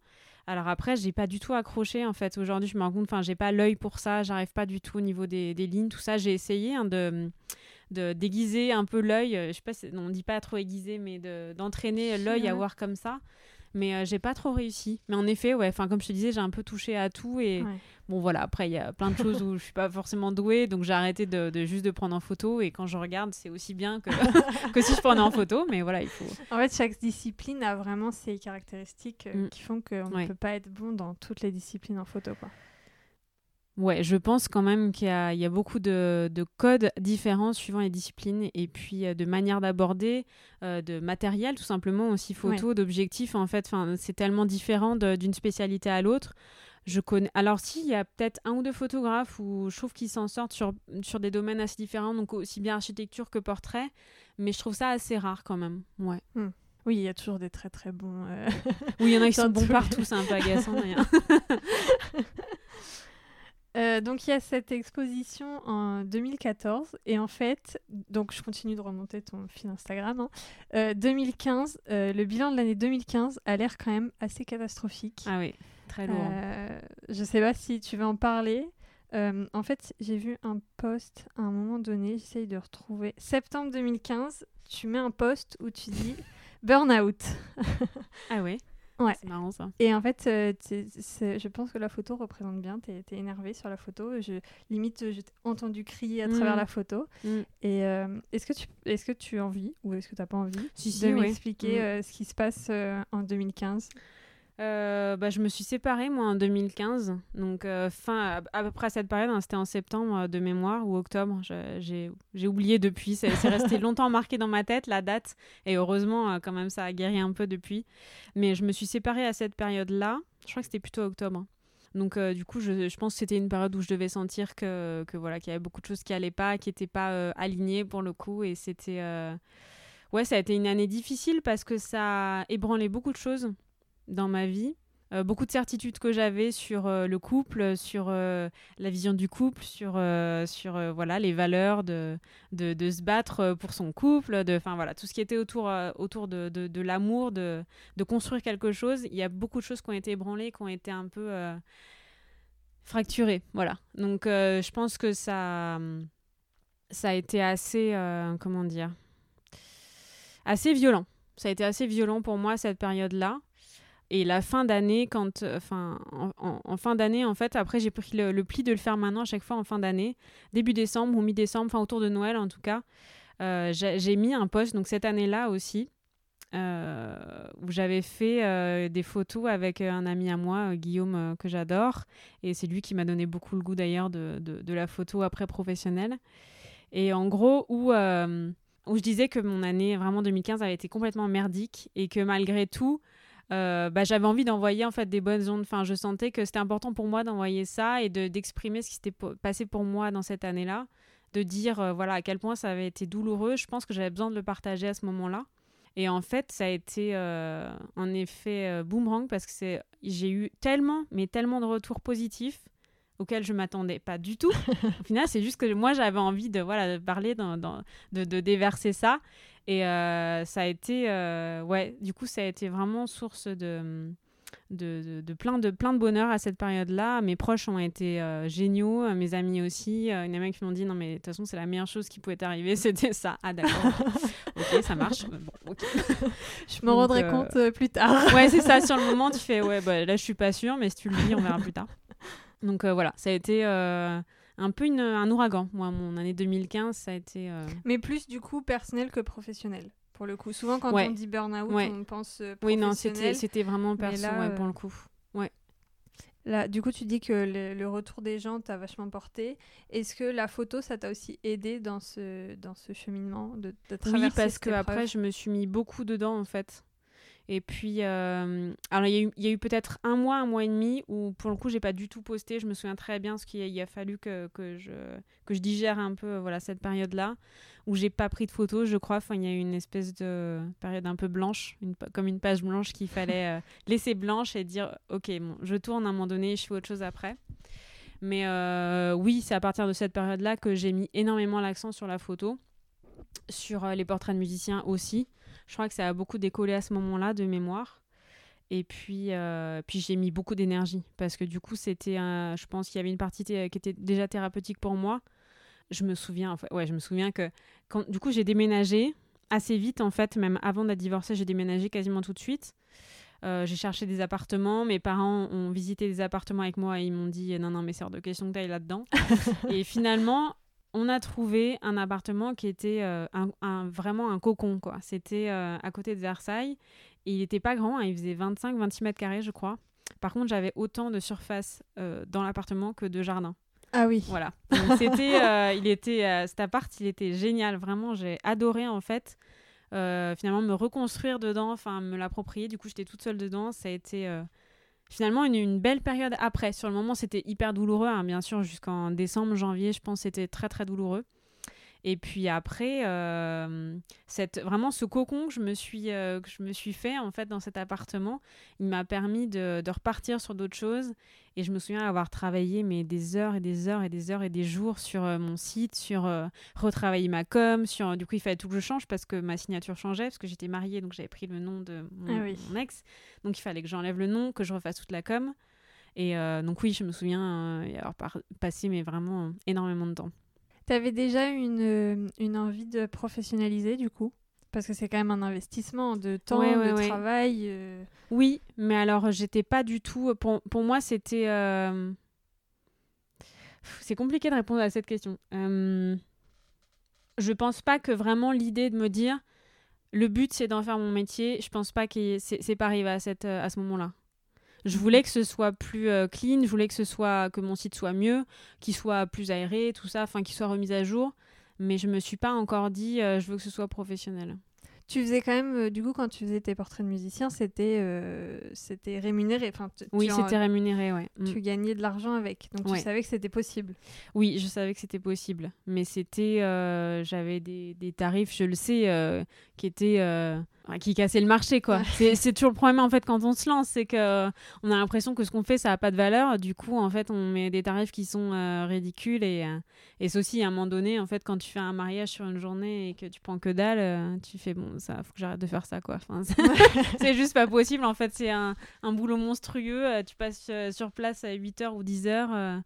Alors après, j'ai pas du tout accroché en fait. Aujourd'hui, je me rends compte, enfin, j'ai pas l'œil pour ça. J'arrive pas du tout au niveau des, des lignes, tout ça. J'ai essayé hein, de de déguiser un peu l'œil. euh, Je sais pas, on dit pas trop aiguiser, mais de- d'entraîner l'œil à voir comme ça. Mais euh, j'ai pas trop réussi. Mais en effet, ouais, enfin comme je te disais, j'ai un peu touché à tout et Ouais. bon voilà. Après, il y a plein de choses où je suis pas forcément douée, donc j'ai arrêté de, de juste de prendre en photo. Et quand je regarde, c'est aussi bien que *laughs* que si je prenais en photo. Mais voilà, il faut. En fait, chaque discipline a vraiment ses caractéristiques euh, Mm. qui font qu'on Ouais. ne peut pas être bon dans toutes les disciplines en photo. Quoi. Ouais, je pense quand même qu'il y a, il y a beaucoup de, de codes différents suivant les disciplines et puis euh, de manière d'aborder, euh, de matériel tout simplement aussi photo, d'objectifs en fait. Enfin, c'est tellement différent d'une spécialité à l'autre. Je connais. Alors si, il y a peut-être un ou deux photographes où je trouve qu'ils s'en sortent sur, sur des domaines assez différents, donc aussi bien architecture que portrait, mais je trouve ça assez rare quand même. Ouais. Oui, il y a toujours des très très bons. euh, Oui, il y en a qui *laughs* sont bons partout, c'est un peu agaçant. *laughs* *laughs* Euh, donc il y a cette exposition en 2014 et en fait, donc je continue de remonter ton fil Instagram. hein. Euh, 2015, euh, le bilan de l'année 2015 a l'air quand même assez catastrophique. ah oui, très lourd. Je sais pas si tu veux en parler. En fait, j'ai vu un post à un moment donné, j'essaye de retrouver. Septembre 2015, tu mets un post où tu dis *laughs* burn-out. Ah ouais. Ouais. C'est marrant ça. Et en fait, euh, t'es- je pense que la photo représente bien. Tu es, énervé sur la photo. Je, limite, je t'ai entendu crier à travers Mm. la photo. Mm. Et euh, est-ce que, tu, est que tu as envie ou est-ce que tu n'as pas envie Si, de m'expliquer Mm. euh, ce qui se passe en 2015 Euh, bah, je me suis séparée moi en 2015, donc euh, fin à, à peu près à cette période, hein, c'était en septembre euh, de mémoire ou octobre. J'ai oublié depuis, c'est resté *laughs* longtemps marqué dans ma tête la date et heureusement quand même ça a guéri un peu depuis. Mais je me suis séparée à cette période-là. Je crois que c'était plutôt octobre. Donc euh, du coup, je, je pense que c'était une période où je devais sentir que, que voilà qu'il y avait beaucoup de choses qui allaient pas, qui n'étaient pas euh, alignées pour le coup et c'était euh, ouais ça a été une année difficile parce que ça a ébranlé beaucoup de choses dans ma vie. Euh, beaucoup de certitudes que j'avais sur euh, le couple, sur euh, la vision du couple, sur, sur voilà, les valeurs de, de, se battre pour son couple, de, voilà, tout ce qui était autour, autour de, de, de l'amour, de, de construire quelque chose. Il y a beaucoup de choses qui ont été ébranlées, qui ont été un peu fracturées. Voilà. Donc je pense que ça, ça a été assez, comment dire, assez violent. Ça a été assez violent pour moi cette période-là. Et la fin d'année, quand, euh, enfin, en, fin d'année, en fait, après j'ai pris le, pli de le faire maintenant à chaque fois en fin d'année, début décembre ou mi-décembre, enfin autour de Noël en tout cas, euh, j'ai mis un post, donc cette année-là aussi, euh, où j'avais fait des photos avec un ami à moi, Guillaume, que j'adore, et c'est lui qui m'a donné beaucoup le goût d'ailleurs de, de, de la photo après professionnelle. Et en gros, où, où je disais que mon année vraiment 2015 avait été complètement merdique et que malgré tout, euh, bah, j'avais envie d'envoyer en fait des bonnes ondes. Enfin, je sentais que c'était important pour moi d'envoyer ça et de d'exprimer ce qui s'était passé pour moi dans cette année-là, de dire euh, voilà à quel point ça avait été douloureux. Je pense que j'avais besoin de le partager à ce moment-là. Et en fait, ça a été euh, un effet boomerang parce que c'est j'ai eu tellement, mais tellement de retours positifs auxquels je m'attendais pas du tout. *laughs* Au final, c'est juste que moi j'avais envie de voilà de parler, dans, dans- de, de déverser ça. Et euh, ça a été, euh, ouais, du coup, ça a été vraiment source de, de, de, de plein, de plein de bonheur à cette période-là. Mes proches ont été euh, géniaux, mes amis aussi. Euh, il y en a même qui m'ont dit non, mais de toute façon, c'est la meilleure chose qui pouvait t'arriver, *laughs* c'était ça. Ah, d'accord. *laughs* ok, ça marche. Bon. *laughs* Je me Donc, rendrai euh, compte plus tard. Ouais, c'est ça. Sur le moment, tu fais ouais, bah, là, je suis pas sûre, mais si tu le dis, on verra plus tard. Donc voilà, ça a été un peu une- un ouragan. Moi, mon année 2015, ça a été. euh, Mais plus du coup personnel que professionnel. pour le coup. Souvent, quand on dit burn-out, on pense professionnel. Oui, non, c'était vraiment perso, pour le coup. Ouais. Là, du coup, tu dis que le, retour des gens t'a vachement porté. Est-ce que la photo, ça t'a aussi aidé dans ce, dans ce cheminement de, de traverser Oui, parce que après, je me suis mis beaucoup dedans, en fait. Et puis, euh, alors il y a eu, peut-être un mois, un mois et demi où pour le coup, j'ai pas du tout posté. Je me souviens très bien ce qu'il a, fallu que, que, je, que je digère un peu voilà, cette période-là où j'ai pas pris de photos, je crois. Enfin, il y a eu une espèce de période un peu blanche, une, comme une page blanche qu'il fallait euh, *laughs* laisser blanche et dire Ok, bon, je tourne à un moment donné, je fais autre chose après. Mais euh, oui, c'est à partir de cette période-là que j'ai mis énormément l'accent sur la photo, sur les portraits de musiciens aussi. Je crois que ça a beaucoup décollé à ce moment-là de mémoire. Et puis, euh, puis j'ai mis beaucoup d'énergie parce que du coup, c'était, je pense qu'il y avait une partie qui était déjà thérapeutique pour moi. Je me souviens, ouais, je me souviens que quand, du coup, j'ai déménagé assez vite en fait, même avant d'être divorcée, j'ai déménagé quasiment tout de suite. Euh, j'ai cherché des appartements. Mes parents ont visité des appartements avec moi et ils m'ont dit non, non, mais c'est hors de question que tu ailles là-dedans. *laughs* et finalement, on a trouvé un appartement qui était euh, un, vraiment un cocon, quoi. C'était euh, à côté de Versailles. Et il n'était pas grand, hein, il faisait 25-26 mètres carrés, je crois. Par contre, j'avais autant de surface euh, dans l'appartement que de jardin. Ah oui. Voilà. c'était, *laughs* il était, cet appart, il était génial. Vraiment, j'ai adoré en fait. finalement, me reconstruire dedans, enfin, me l'approprier. Du coup, j'étais toute seule dedans. Ça a été finalement une, une, belle période après. Sur le moment, c'était hyper douloureux, hein, bien sûr, jusqu'en décembre, janvier, je pense, c'était très très douloureux. Et puis après, euh, cette, vraiment ce cocon que je, me suis, euh, que je me suis fait en fait dans cet appartement, il m'a permis de, de, repartir sur d'autres choses. Et je me souviens avoir travaillé mais des heures et des heures et des heures et des jours sur euh, mon site, sur retravailler ma com, sur du coup il fallait tout que je change parce que ma signature changeait parce que j'étais mariée donc j'avais pris le nom de mon, ah mon, ex, donc il fallait que j'enlève le nom, que je refasse toute la com. Et donc oui, je me souviens avoir passé mais vraiment énormément de temps. Tu avais déjà une, euh, une envie de professionnaliser du coup? Parce que c'est quand même un investissement de temps, de travail. Euh. Oui, mais alors j'étais pas du tout. Pour, pour moi, c'était. Euh, c'est compliqué de répondre à cette question. Je Je pense pas que vraiment l'idée de me dire le but c'est d'en faire mon métier, je pense pas que c'est pas arrivé à, cette, à ce moment-là. Je voulais que ce soit plus euh, clean, je voulais que ce soit que mon site soit mieux, qu'il soit plus aéré, tout ça, enfin qu'il soit remis à jour. Mais je me suis pas encore dit euh, je veux que ce soit professionnel. Tu faisais quand même, euh, du coup, quand tu faisais tes portraits de musiciens, c'était c'était rémunéré. Enfin, oui, c'était rémunéré, ouais. Tu mm. gagnais de l'argent avec, donc tu savais que c'était possible. Oui, je savais que c'était possible, mais c'était, j'avais des, des, tarifs, je le sais, qui étaient qui cassaient le marché, quoi. c'est toujours le problème en fait quand on se lance, c'est que on a l'impression que ce qu'on fait, ça a pas de valeur. Du coup, en fait, on met des tarifs qui sont ridicules et et c'est aussi à un moment donné, en fait, quand tu fais un mariage sur une journée et que tu prends que dalle, tu fais bon ça faut que j'arrête de faire ça quoi enfin, *laughs* c'est juste pas possible en fait c'est un, un, boulot monstrueux euh, tu passes euh, sur place à 8h ou 10h euh,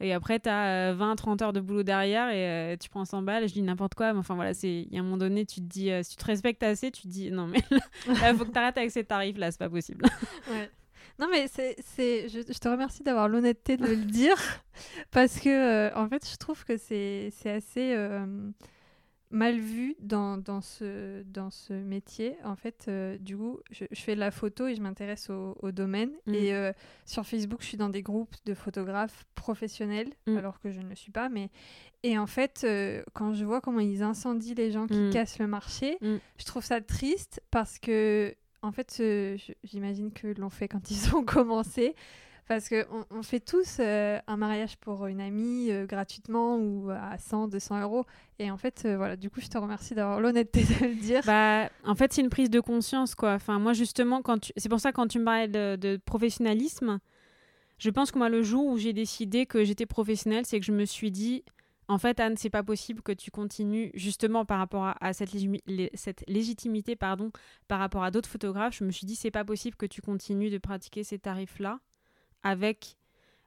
et après tu as 20 30 heures de boulot derrière et tu prends 100 balles je dis n'importe quoi mais enfin voilà c'est il y a un moment donné tu te dis si tu te respectes assez tu te dis non mais il *laughs* faut que tu arrêtes avec ces tarifs là c'est pas possible. *laughs* Non, mais c'est, je, je, te remercie d'avoir l'honnêteté de le dire *laughs* parce que, en fait, je trouve que c'est, assez mal vu dans, dans, ce, dans ce métier. En fait, euh, du coup, je, fais de la photo et je m'intéresse au, domaine. Mm. Et euh, sur Facebook, je suis dans des groupes de photographes professionnels, mm. alors que je ne le suis pas. Mais... Et en fait, euh, quand je vois comment ils incendient les gens qui mm. cassent le marché, je trouve ça triste parce que, en fait, j'imagine que l'on fait quand ils *laughs* ont commencé. Parce qu'on on fait tous euh, un mariage pour une amie euh, gratuitement ou à 100, 200 euros. Et en fait, euh, voilà, du coup, je te remercie d'avoir l'honnêteté de le dire. Bah, en fait, c'est une prise de conscience, quoi. Enfin, moi, justement, c'est pour ça, quand tu me parlais de, professionnalisme, je pense que moi, le jour où j'ai décidé que j'étais professionnelle, c'est que je me suis dit, en fait, Anne, c'est pas possible que tu continues justement par rapport à, cette, cette, légitimité, pardon, par rapport à d'autres photographes. Je me suis dit, c'est pas possible que tu continues de pratiquer ces tarifs-là avec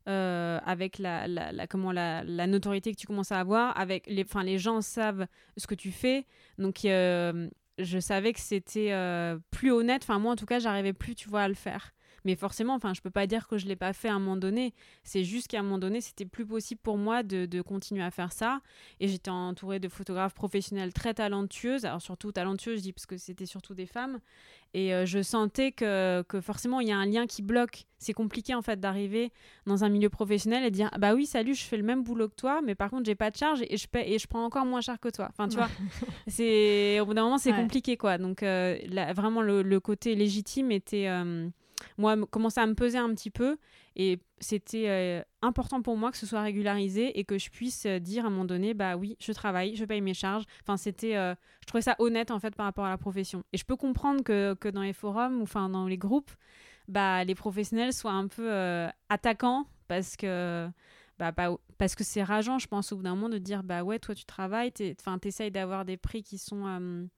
euh, avec la, la, comment, la, la, notoriété que tu commences à avoir, avec les, les gens savent ce que tu fais. Donc, euh, je savais que c'était euh, plus honnête. Enfin, moi, en tout cas, j'arrivais plus, tu vois, à le faire. Mais forcément, enfin, je peux pas dire que je l'ai pas fait à un moment donné. C'est juste qu'à un moment donné, c'était plus possible pour moi de, de, continuer à faire ça. Et j'étais entourée de photographes professionnels très talentueuses. Alors surtout talentueuses, je dis parce que c'était surtout des femmes. Et euh, je sentais que, que forcément, il y a un lien qui bloque. C'est compliqué, en fait, d'arriver dans un milieu professionnel et de dire Bah oui, salut, je fais le même boulot que toi, mais par contre, j'ai pas de charge et je, et je prends encore moins cher que toi. Enfin, tu vois, c'est, au bout d'un moment, c'est compliqué, quoi. Donc, euh, vraiment, le, le, côté légitime était. Euh, moi, commençait à me peser un petit peu. Et c'était euh, important pour moi que ce soit régularisé et que je puisse euh, dire à un moment donné, bah oui, je travaille, je paye mes charges. Enfin, c'était, euh, je trouvais ça honnête en fait par rapport à la profession. Et je peux comprendre que, que dans les forums ou enfin dans les groupes, bah les professionnels soient un peu attaquants parce que bah, parce que c'est rageant, je pense, au bout d'un moment de dire bah ouais, toi tu travailles, t'essayes d'avoir des prix qui sont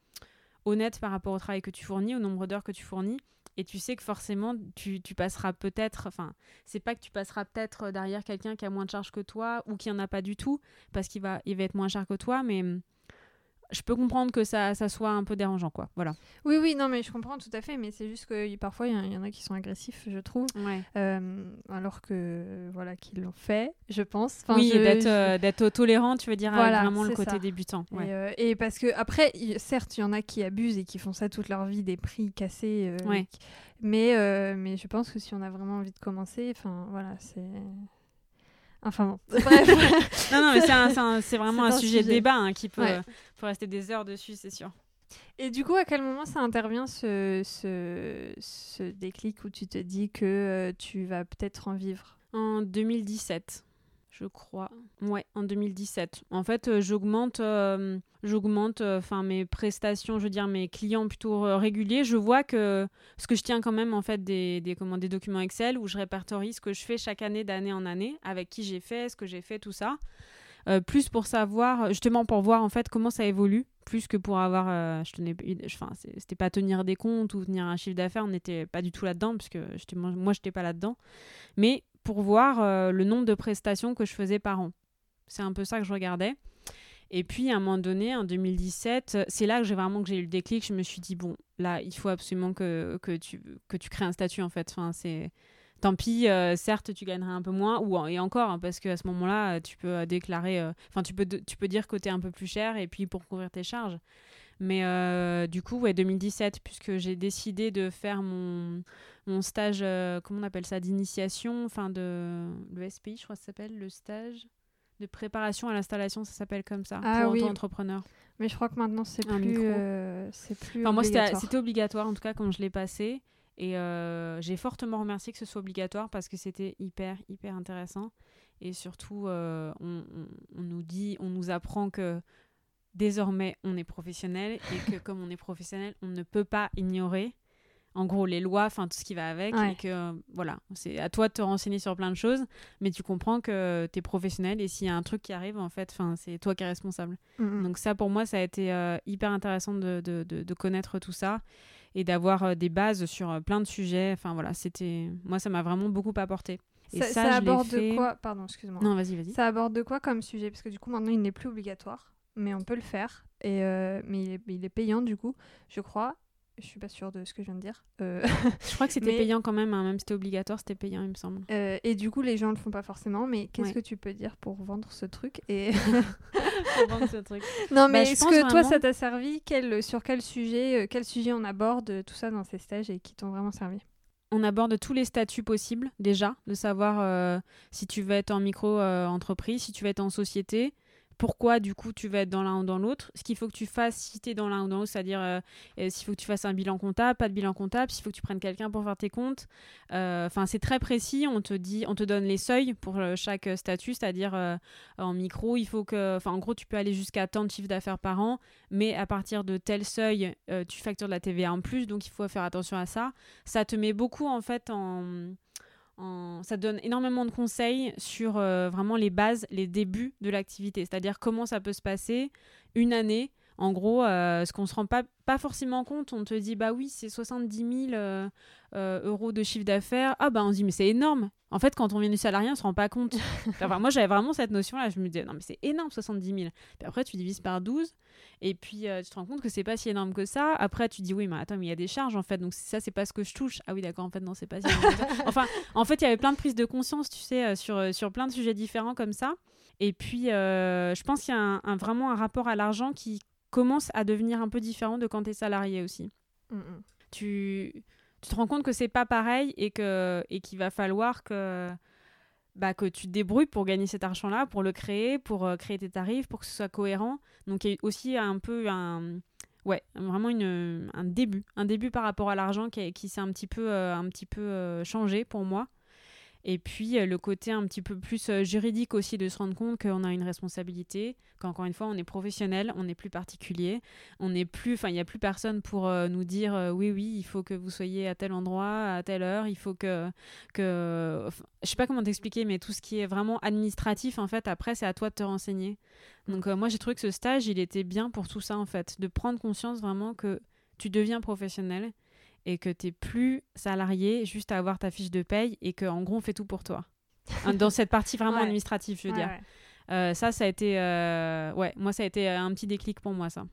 honnêtes par rapport au travail que tu fournis, au nombre d'heures que tu fournis et tu sais que forcément tu, passeras peut-être enfin c'est pas que tu passeras peut-être derrière quelqu'un qui a moins de charge que toi ou qui en a pas du tout parce qu'il va il va être moins cher que toi mais je peux comprendre que ça, ça soit un peu dérangeant, quoi. Voilà. Oui, oui, non, mais je comprends tout à fait, mais c'est juste que parfois, il y, en a qui sont agressifs, je trouve. Euh, alors que, voilà, qu'ils l'ont fait, je pense. oui, euh, d'être tolérant, tu veux dire, vraiment le côté débutant. Euh, et, parce que, après, certes, il y en a qui abusent et qui font ça toute leur vie, des prix cassés. mais, mais je pense que si on a vraiment envie de commencer, enfin, voilà, c'est Enfin bon, *laughs* bref. *laughs* non, non, mais c'est vraiment un, sujet, de débat hein, qui peut, rester des heures dessus, c'est sûr. Et du coup, à quel moment ça intervient ce, ce, ce déclic où tu te dis que euh, tu vas peut-être en vivre? En 2017 je crois. Ouais, en 2017. En fait, euh, j'augmente, euh, j'augmente, euh, enfin mes prestations, je veux dire mes clients plutôt réguliers. Je vois que ce que je tiens quand même en fait des, des, comment, des documents Excel où je répertorie ce que je fais chaque année d'année en année, avec qui j'ai fait, ce que j'ai fait, tout ça. plus pour savoir, justement pour voir en fait comment ça évolue, plus que pour avoir, je tenais, enfin c'était pas tenir des comptes ou tenir un chiffre d'affaires, on n'était pas du tout là-dedans, parce que moi j'étais pas là-dedans, mais pour voir euh, le nombre de prestations que je faisais par an. C'est un peu ça que je regardais. Et puis à un moment donné, en 2017, c'est là que j'ai vraiment que j'ai eu le déclic. Je me suis dit bon, là, il faut absolument que, que, tu, que tu crées un statut en fait. Enfin, c'est tant pis, euh, certes, tu gagnerais un peu moins, ou et encore, hein, parce qu'à ce moment-là, tu peux déclarer, euh, enfin, tu, peux, tu peux dire que tu es un peu plus cher, et puis pour couvrir tes charges. Mais euh, du coup, ouais, 2017, puisque j'ai décidé de faire mon, mon stage, euh, comment on appelle ça, d'initiation, enfin de le SPI, je crois que ça s'appelle, le stage de préparation à l'installation, ça s'appelle comme ça, ah, pour oui. entrepreneur. Mais je crois que maintenant, c'est plus, euh, c'est plus enfin, Moi, c'était obligatoire, en tout cas, quand je l'ai passé. Et j'ai fortement remercié que ce soit obligatoire parce que c'était hyper, hyper intéressant. Et surtout, on, on, on, nous dit, on nous apprend que désormais on est professionnel et que *laughs* comme on est professionnel, on ne peut pas ignorer en gros les lois, enfin tout ce qui va avec et que voilà, c'est à toi de te renseigner sur plein de choses, mais tu comprends que tu es professionnel et s'il y a un truc qui arrive en fait, enfin c'est toi qui es responsable. Mm. Donc ça pour moi ça a été euh, hyper intéressant de, de, de, connaître tout ça et d'avoir euh, des bases sur euh, plein de sujets, enfin voilà, c'était moi ça m'a vraiment beaucoup apporté. Et ça, ça, aborde de quoi? Pardon, excuse-moi. Non, vas-y, vas-y. Ça aborde de quoi comme sujet? Parce que du coup, maintenant, il n'est plus obligatoire mais on peut le faire. Et, euh, mais il est, il est, payant du coup, je crois. Je suis pas sûre de ce que je viens de dire. Euh, *laughs* je crois que c'était payant quand même, hein. même si c'était obligatoire, c'était payant, il me semble. Euh, et du coup, les gens le font pas forcément. Mais qu'est-ce que tu peux dire pour vendre ce truc et *laughs* pour vendre ce truc. *laughs* Non, mais bah, est-ce que toi, ça t'a servi? Quel, Sur quel sujet, quel sujet on aborde tout ça dans ces stages et qui t'ont vraiment servi? On aborde tous les statuts possibles déjà, de savoir si tu veux être en micro-entreprise, si tu veux être en société, pourquoi du coup tu vas être dans l'un ou dans l'autre, ce qu'il faut que tu fasses si tu es dans l'un ou dans l'autre, c'est-à-dire euh, s'il faut que tu fasses un bilan comptable, pas de bilan comptable, s'il faut que tu prennes quelqu'un pour faire tes comptes. Euh, enfin, c'est très précis, on te dit, on te donne les seuils pour euh, chaque statut, c'est-à-dire en micro, il faut que, enfin en gros, tu peux aller jusqu'à tant de chiffre d'affaires par an, mais à partir de tel seuil, tu factures de la TVA en plus, donc il faut faire attention à ça. Ça te met beaucoup en fait en ça donne énormément de conseils sur euh, vraiment les bases, les débuts de l'activité, c'est-à-dire comment ça peut se passer une année En gros, ce qu'on se rend pas, pas forcément compte, on te dit bah oui, c'est 70 000 euros de chiffre d'affaires. Ah bah on se dit mais c'est énorme. En fait, quand on vient du salarié, on se rend pas compte. *laughs* enfin, moi, j'avais vraiment cette notion-là. Je me disais non mais c'est énorme 70 000. Puis après, tu divises par 12 et puis tu te rends compte que c'est pas si énorme que ça. Après, tu dis oui, mais attends, mais il y a des charges en fait. Donc ça, c'est pas ce que je touche. Ah oui, d'accord. En fait, non, c'est pas si énorme que ça. *laughs* Enfin, en fait, il y avait plein de prises de conscience, tu sais, sur sur plein de sujets différents comme ça. Et puis, euh, je pense qu'il y a un, vraiment un rapport à l'argent qui commence à devenir un peu différent de quand tu es salarié aussi. Mm, mm. Tu, tu, te rends compte que c'est pas pareil et que et qu'il va falloir que bah, que tu te débrouilles pour gagner cet argent-là, pour le créer, pour euh, créer tes tarifs, pour que ce soit cohérent. Donc il y a aussi un peu un ouais, vraiment une, un début, un début par rapport à l'argent qui, qui s'est un petit peu euh, un petit peu changé pour moi. Et puis euh, le côté un petit peu plus euh, juridique aussi de se rendre compte qu'on a une responsabilité, qu'encore une fois on est professionnel, on n'est plus particulier, on n'est plus, enfin il n'y a plus personne pour euh, nous dire oui oui il faut que vous soyez à tel endroit à telle heure, il faut que que je sais pas comment t'expliquer mais tout ce qui est vraiment administratif en fait après c'est à toi de te renseigner. Donc moi j'ai trouvé que ce stage il était bien pour tout ça en fait, de prendre conscience vraiment que tu deviens professionnel et que tu n'es plus salarié juste à avoir ta fiche de paye et qu'en gros on fait tout pour toi. Dans cette partie vraiment administrative, je veux dire. Euh, ça, ça a été. Euh, ouais, moi, ça a été un petit déclic pour moi, ça.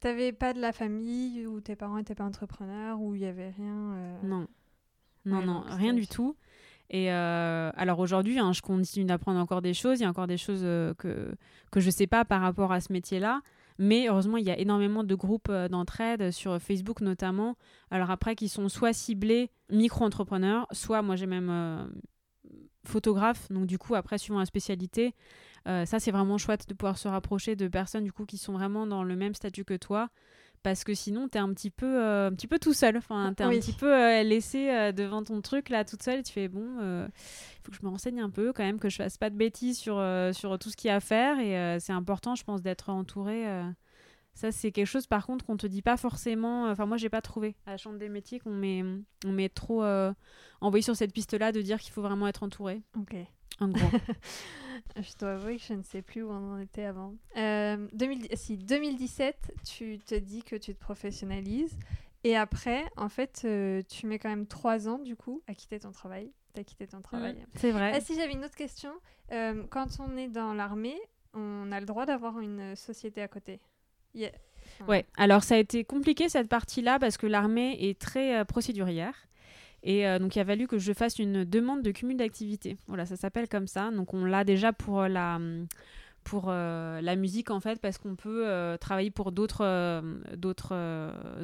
T'avais pas de la famille où tes parents n'étaient pas entrepreneurs, où il y avait rien euh, Non. Non, non, rien du tout. Et alors aujourd'hui, hein, je continue d'apprendre encore des choses. Il y a encore des choses que, que je ne sais pas par rapport à ce métier-là. Mais heureusement, il y a énormément de groupes euh, d'entraide sur Facebook notamment. Alors après, qui sont soit ciblés micro-entrepreneurs, soit moi j'ai même euh, photographe. Donc du coup, après, suivant la spécialité, euh, ça c'est vraiment chouette de pouvoir se rapprocher de personnes du coup qui sont vraiment dans le même statut que toi parce que sinon tu es un petit peu euh, un petit peu tout seul. Enfin tu es un petit peu euh, laissé euh, devant ton truc là toute seule. Et tu fais bon il faut que je me renseigne un peu quand même que je fasse pas de bêtises sur sur tout ce qu'il y a à faire. Et c'est important je pense d'être entouré ça c'est quelque chose par contre qu'on te dit pas forcément enfin moi j'ai pas trouvé à la chambre des métiers qu'on met on met trop envoyé sur cette piste là de dire qu'il faut vraiment être entouré. Ok en gros *laughs* je dois avouer que je ne sais plus où on en était avant. Euh, si 2017, tu te dis que tu te professionnalises. Et après, en fait, euh, tu mets quand même trois ans, du coup, à quitter ton travail. Tu as quitté ton travail. Mm, c'est vrai. si j'avais une autre question. Euh, quand on est dans l'armée, on a le droit d'avoir une société à côté? Ouais, alors ça a été compliqué cette partie-là parce que l'armée est très procédurière. Et euh, donc, il a fallu que je fasse une demande de cumul d'activité. Voilà, ça s'appelle comme ça. Donc, on l'a déjà pour la, pour, euh, la musique, en fait, parce qu'on peut euh, travailler pour d'autres d'autres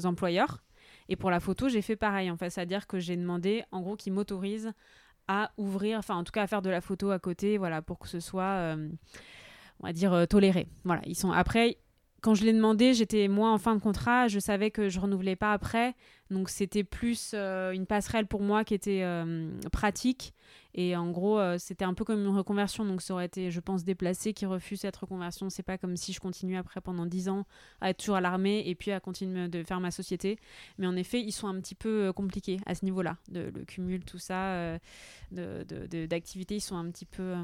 employeurs. Et pour la photo, j'ai fait pareil, en fait. C'est-à-dire que j'ai demandé, en gros, qu'ils m'autorisent à ouvrir, enfin, en tout cas, à faire de la photo à côté, voilà, pour que ce soit, on va dire, toléré. Voilà, ils sont... Après, quand je l'ai demandé, j'étais moi en fin de contrat, je savais que je renouvelais pas après, donc c'était plus euh, une passerelle pour moi qui était euh, pratique. Et en gros, euh, c'était un peu comme une reconversion, donc ça aurait été, je pense, déplacé qui refuse cette reconversion. C'est pas comme si je continuais après pendant 10 ans à être toujours à l'armée et puis à continuer de faire ma société. Mais en effet, ils sont un petit peu compliqués à ce niveau-là, le cumul, tout ça, d'activités, de, ils sont un petit peu,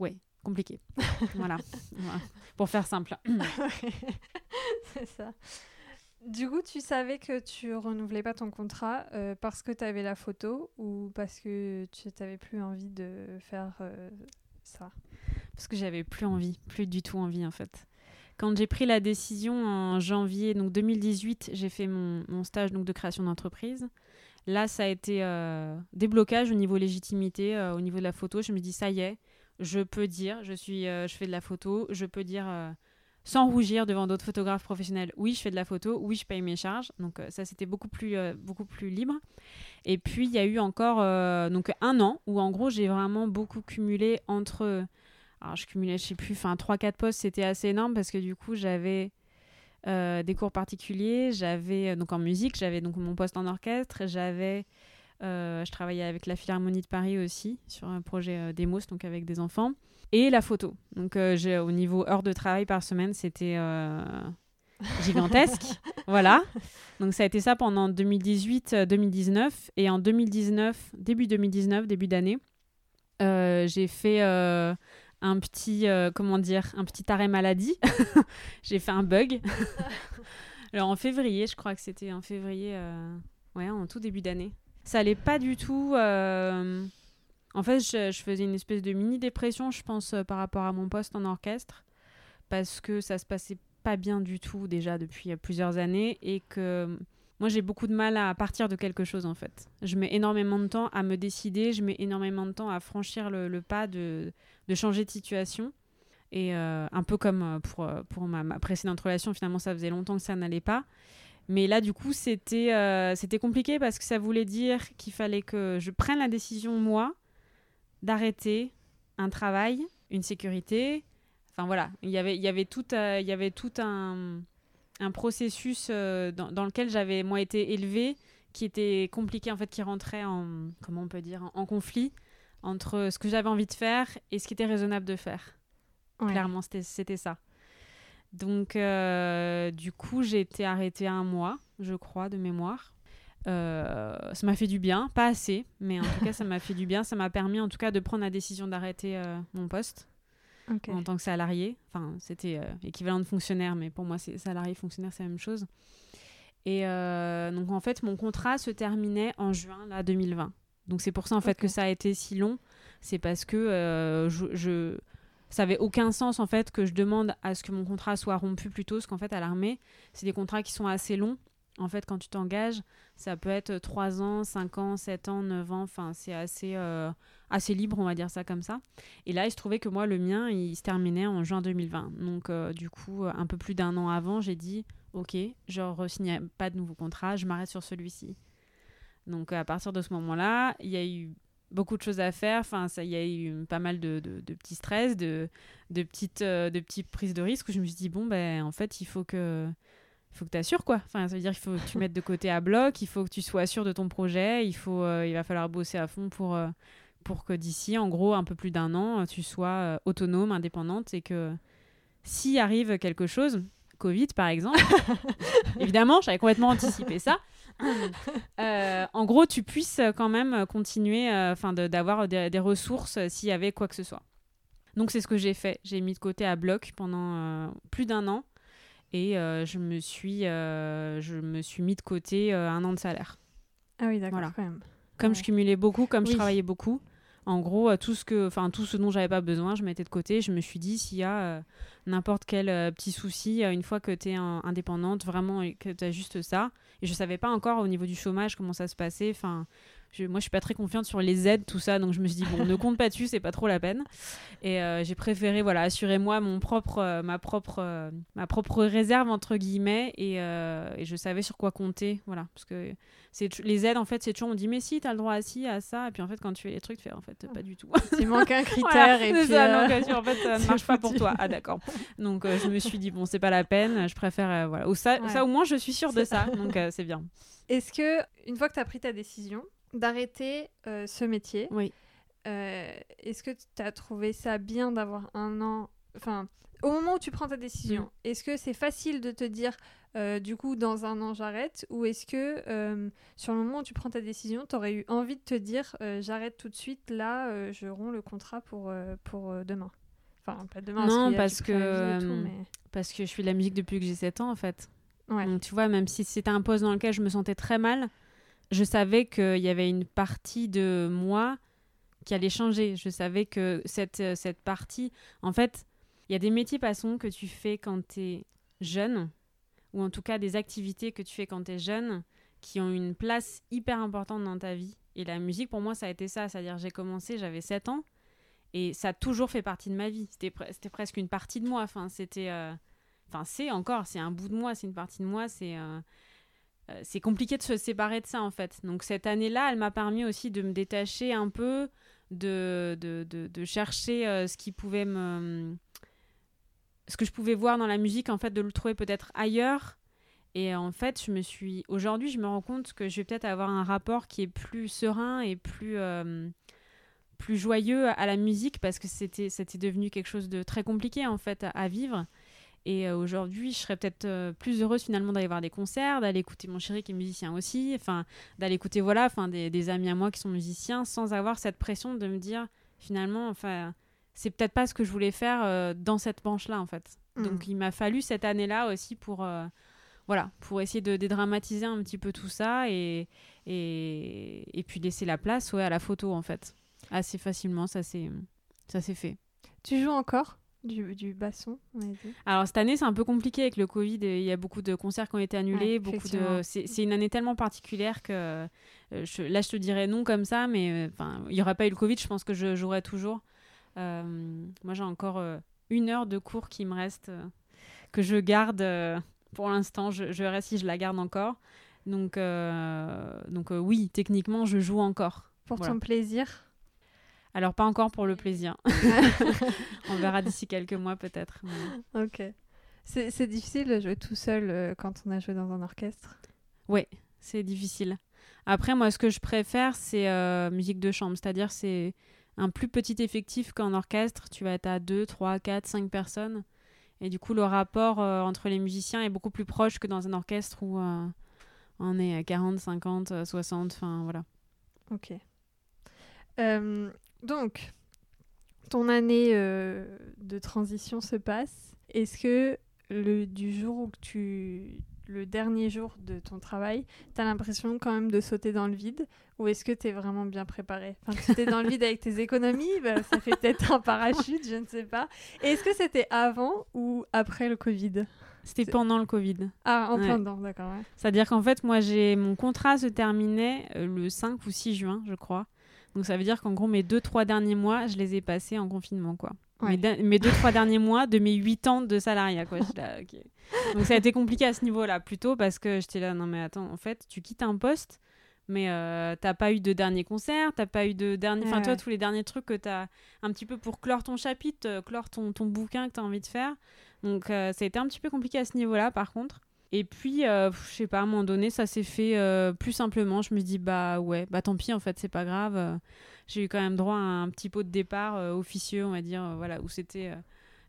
ouais, compliqué. *laughs* voilà. Pour faire simple. *laughs* c'est ça. Du coup, tu savais que tu renouvelais pas ton contrat euh, parce que tu avais la photo ou parce que tu n'avais plus envie de faire euh, ça? Parce que j'avais plus envie, plus du tout envie en fait. Quand j'ai pris la décision en janvier donc 2018, j'ai fait mon, mon, stage donc, de création d'entreprise. Là, ça a été euh, déblocage au niveau légitimité, au niveau de la photo. Je me dis, ça y est, je peux dire, je, suis, euh, je fais de la photo, je peux dire euh, sans rougir devant d'autres photographes professionnels, oui, je fais de la photo, oui, je paye mes charges. Donc euh, ça, c'était beaucoup plus, beaucoup plus libre. Et puis, il y a eu encore donc un an où, en gros, j'ai vraiment beaucoup cumulé entre... Alors, je cumulais, je sais plus, enfin, 3-4 postes, c'était assez énorme parce que du coup, j'avais... des cours particuliers, j'avais donc en musique, j'avais donc mon poste en orchestre, j'avais je travaillais avec la Philharmonie de Paris aussi sur un projet euh, Demos, donc avec des enfants. Et la photo. Donc euh, au niveau heures de travail par semaine, c'était gigantesque. *laughs* voilà. Donc ça a été ça pendant 2018-2019. Et en 2019, début 2019, début d'année, j'ai fait un petit, euh, comment dire, un petit arrêt maladie. *laughs* j'ai fait un bug. *laughs* Alors en février, je crois que c'était en février, euh, ouais, en tout début d'année. Ça allait pas du tout. euh, En fait, je, faisais une espèce de mini dépression, je pense, euh, par rapport à mon poste en orchestre, parce que ça se passait pas bien du tout déjà depuis euh, plusieurs années et que moi j'ai beaucoup de mal à partir de quelque chose en fait. Je mets énormément de temps à me décider, je mets énormément de temps à franchir le, pas de, de changer de situation. Et un peu comme pour, pour ma précédente relation, finalement ça faisait longtemps que ça n'allait pas. Mais là du coup c'était euh, c'était compliqué parce que ça voulait dire qu'il fallait que je prenne la décision moi d'arrêter un travail, une sécurité. Enfin voilà, il y avait, il y avait tout, euh, il y avait tout un, un processus euh, dans, dans lequel j'avais moi été élevée qui était compliqué en fait, qui rentrait en comment on peut dire en, en conflit entre ce que j'avais envie de faire et ce qui était raisonnable de faire. Ouais. Clairement, c'était- c'était ça. Donc, euh, du coup, j'ai été arrêtée un mois, je crois, de mémoire. Euh, ça m'a fait du bien, pas assez, mais en tout cas, ça m'a fait du bien. Ça m'a permis, en tout cas, de prendre la décision d'arrêter euh, mon poste en tant que salarié. Enfin, c'était équivalent de fonctionnaire, mais pour moi, c'est salarié, fonctionnaire, c'est la même chose. Et donc, en fait, mon contrat se terminait en juin là, 2020. Donc, c'est pour ça, en fait, que ça a été si long. C'est parce que je, je... ça avait aucun sens, en fait, que je demande à ce que mon contrat soit rompu plus tôt, parce qu'en fait, à l'armée, c'est des contrats qui sont assez longs. En fait, quand tu t'engages, ça peut être 3 ans, 5 ans, 7 ans, 9 ans. Enfin, c'est assez, euh, assez libre, on va dire ça comme ça. Et là, il se trouvait que moi, le mien, il se terminait en juin 2020. Donc, euh, du coup, un peu plus d'un an avant, j'ai dit Ok, je re-signe pas de nouveau contrat, je m'arrête sur celui-ci. Donc, à partir de ce moment-là, il y a eu beaucoup de choses à faire. Enfin, ça, il y a eu pas mal de, de- de petits stress, de, de, petites, euh, de petites prises de risque où je me suis dit Bon, ben, en fait, il faut que. Il faut que tu assures quoi. Enfin, ça veut dire qu'il faut que tu mettes de côté à bloc, il faut que tu sois sûr de ton projet, il, faut, euh, il va falloir bosser à fond pour, euh, pour que d'ici, en gros, un peu plus d'un an, tu sois autonome, indépendante et que s'il arrive quelque chose, Covid par exemple, *laughs* évidemment, j'avais complètement anticipé ça. *laughs* Euh, en gros, tu puisses quand même continuer, euh, de- d'avoir des, des ressources euh, s'il y avait quoi que ce soit. Donc c'est ce que j'ai fait. J'ai mis de côté à bloc pendant euh, plus d'un an et euh, je me suis, euh, je me suis mis de côté euh, un an de salaire. Ah oui, d'accord, Voilà. quand même. Comme Ouais. je cumulais beaucoup, comme je travaillais beaucoup, en gros, euh, tout ce, que, tout ce dont j'avais pas besoin, je mettais de côté. Je me suis dit, s'il y a euh, n'importe quel euh, petit souci, une fois que tu es indépendante, vraiment, et que tu as juste ça. Et je savais pas encore au niveau du chômage comment ça se passait. Enfin, je- moi, je suis pas très confiante sur les aides, tout ça. Donc, je me suis dit, bon, ne compte pas dessus, c'est pas trop la peine. Et euh, j'ai préféré, voilà, assurer moi mon propre, euh, ma, propre, euh, ma propre réserve, entre guillemets. Et, et je savais sur quoi compter. Voilà. Parce que les aides, en fait, c'est toujours, on dit, mais si, t'as le droit à ci, à ça. Et puis, en fait, quand tu fais les trucs, tu fais, en fait, pas du tout. Il manque un *laughs* critère Voilà, et puis. ça, donc, euh, en fait, ça *laughs* ne marche pas pour toi. Ah, d'accord. Donc, je me suis dit, bon, c'est pas la peine, je préfère, voilà. Ou ça, Ouais. ça, au moins, je suis sûre de ça, *laughs* donc c'est bien. Est-ce que, une fois que tu as pris ta décision d'arrêter euh, ce métier, Oui. euh, est-ce que tu as trouvé ça bien d'avoir un an Enfin, au moment où tu prends ta décision, Mm. est-ce que c'est facile de te dire, euh, du coup, dans un an, j'arrête? Ou est-ce que, euh, sur le moment où tu prends ta décision, tu aurais eu envie de te dire, euh, j'arrête tout de suite, là, je romps le contrat pour, pour demain? Enfin, pas demain, Non, parce du que, tout, mais- Parce que je fais de la musique depuis que j'ai 7 ans, en fait. Ouais. Donc, tu vois, même si c'était un poste dans lequel je me sentais très mal, je savais qu'il y avait une partie de moi qui allait changer. Je savais que cette, euh, cette partie, en fait, il y a des métiers passons que tu fais quand tu es jeune, ou en tout cas des activités que tu fais quand tu es jeune, qui ont une place hyper importante dans ta vie. Et la musique, pour moi, ça a été ça. C'est-à-dire, j'ai commencé, j'avais 7 ans, et ça a toujours fait partie de ma vie. C'était pre- c'était presque une partie de moi. Enfin, c'était... euh, Enfin, c'est encore, c'est un bout de moi, c'est une partie de moi, c'est... euh, c'est compliqué de se séparer de ça en fait. Donc cette année-là, elle m'a permis aussi de me détacher un peu, de, de, de, chercher euh, ce qui pouvait me... ce que je pouvais voir dans la musique, en fait, de le trouver peut-être ailleurs. Et en fait, je me suis... Aujourd'hui, je me rends compte que je vais peut-être avoir un rapport qui est plus serein et plus... euh, plus joyeux à la musique parce que c'était devenu quelque chose de très compliqué en fait à vivre et euh, aujourd'hui je serais peut-être euh, plus heureuse finalement d'aller voir des concerts d'aller écouter mon chéri qui est musicien aussi enfin d'aller écouter voilà enfin des, des amis à moi qui sont musiciens sans avoir cette pression de me dire finalement enfin c'est peut-être pas ce que je voulais faire dans cette branche-là, en fait. Hmm. Donc, il m'a fallu cette année-là aussi pour, voilà, pour essayer de dédramatiser un petit peu tout ça et, et, et puis laisser la place ouais, à la photo, en fait. Assez facilement, ça s'est fait. Tu joues encore? Du, du basson on a dit. Alors cette année c'est un peu compliqué avec le Covid, il y a beaucoup de concerts qui ont été annulés, Ouais, beaucoup de c'est une année tellement particulière que euh, je- là je te dirais non comme ça, mais euh, enfin il y aurait pas eu le Covid, je pense que je jouerais toujours. Euh, moi j'ai encore une heure de cours qui me reste que je garde pour l'instant, je, je verrai si je la garde encore. Donc donc oui techniquement je joue encore. Pour Voilà. ton plaisir Alors pas encore pour le plaisir. *laughs* *laughs* On verra d'ici quelques mois peut-être. mais- Ok. C'est difficile de jouer tout seul euh, quand on a joué dans un orchestre? Ouais, c'est difficile. Après, moi, ce que je préfère, c'est euh, musique de chambre. C'est-à-dire, c'est un plus petit effectif qu'en orchestre. Tu vas être à 2, 3, 4, 5 personnes. Et du coup, le rapport euh, entre les musiciens est beaucoup plus proche que dans un orchestre où on est à 40, 50, euh, 60. Enfin, voilà. Ok. Donc, ton année euh, de transition se passe. Est-ce que le, du jour où tu. le dernier jour de ton travail, tu as l'impression quand même de sauter dans le vide Ou est-ce que tu es vraiment bien préparé? Enfin, tu étais dans le vide avec tes économies, bah, ça fait peut-être un parachute, je ne sais pas. Est-ce que c'était avant ou après le Covid? C'était pendant le Covid. Ah, en Ouais. plein dedans, d'accord. ouais. C'est-à-dire qu'en fait, moi, j'ai mon contrat se terminait euh, le 5 ou 6 juin, je crois. Donc ça veut dire qu'en gros, mes deux, trois derniers mois, je les ai passés en confinement, quoi. Ouais. Mes, mes deux, trois derniers mois de mes 8 ans de salariat, quoi. Là. Donc ça a été compliqué à ce niveau-là, plutôt parce que j'étais là, non mais attends, en fait, tu quittes un poste, mais euh, t'as pas eu de dernier concert, t'as pas eu de dernier... Enfin, Ouais, toi, ouais. tous les derniers trucs que t'as un petit peu pour clore ton chapitre, euh, clore ton, ton bouquin que t'as envie de faire. Donc euh, ça a été un petit peu compliqué à ce niveau-là, par contre. Et puis, euh, je sais pas, à un moment donné, ça s'est fait euh, plus simplement. Je me dis, bah ouais, bah tant pis, en fait, c'est pas grave. Euh, J'ai eu quand même droit à un petit pot de départ euh, officieux, on va dire, voilà, où c'était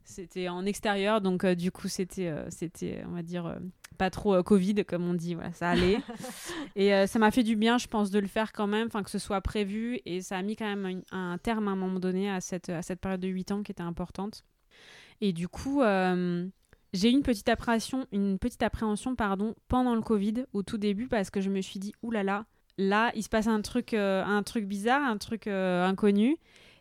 c'était en extérieur. Donc, euh, du coup, c'était, euh, c'était on va dire, euh, pas trop Covid, comme on dit, voilà, ça allait. *laughs* et ça m'a fait du bien, je pense, de le faire quand même, enfin, que ce soit prévu. Et ça a mis quand même un terme à un moment donné à cette, à cette période de 8 ans qui était importante. Et du coup, j'ai eu une petite appréhension, une petite appréhension pardon, pendant le Covid, au tout début, parce que je me suis dit, oulala, là, là, il se passe un truc, euh, un truc bizarre, un truc euh, inconnu.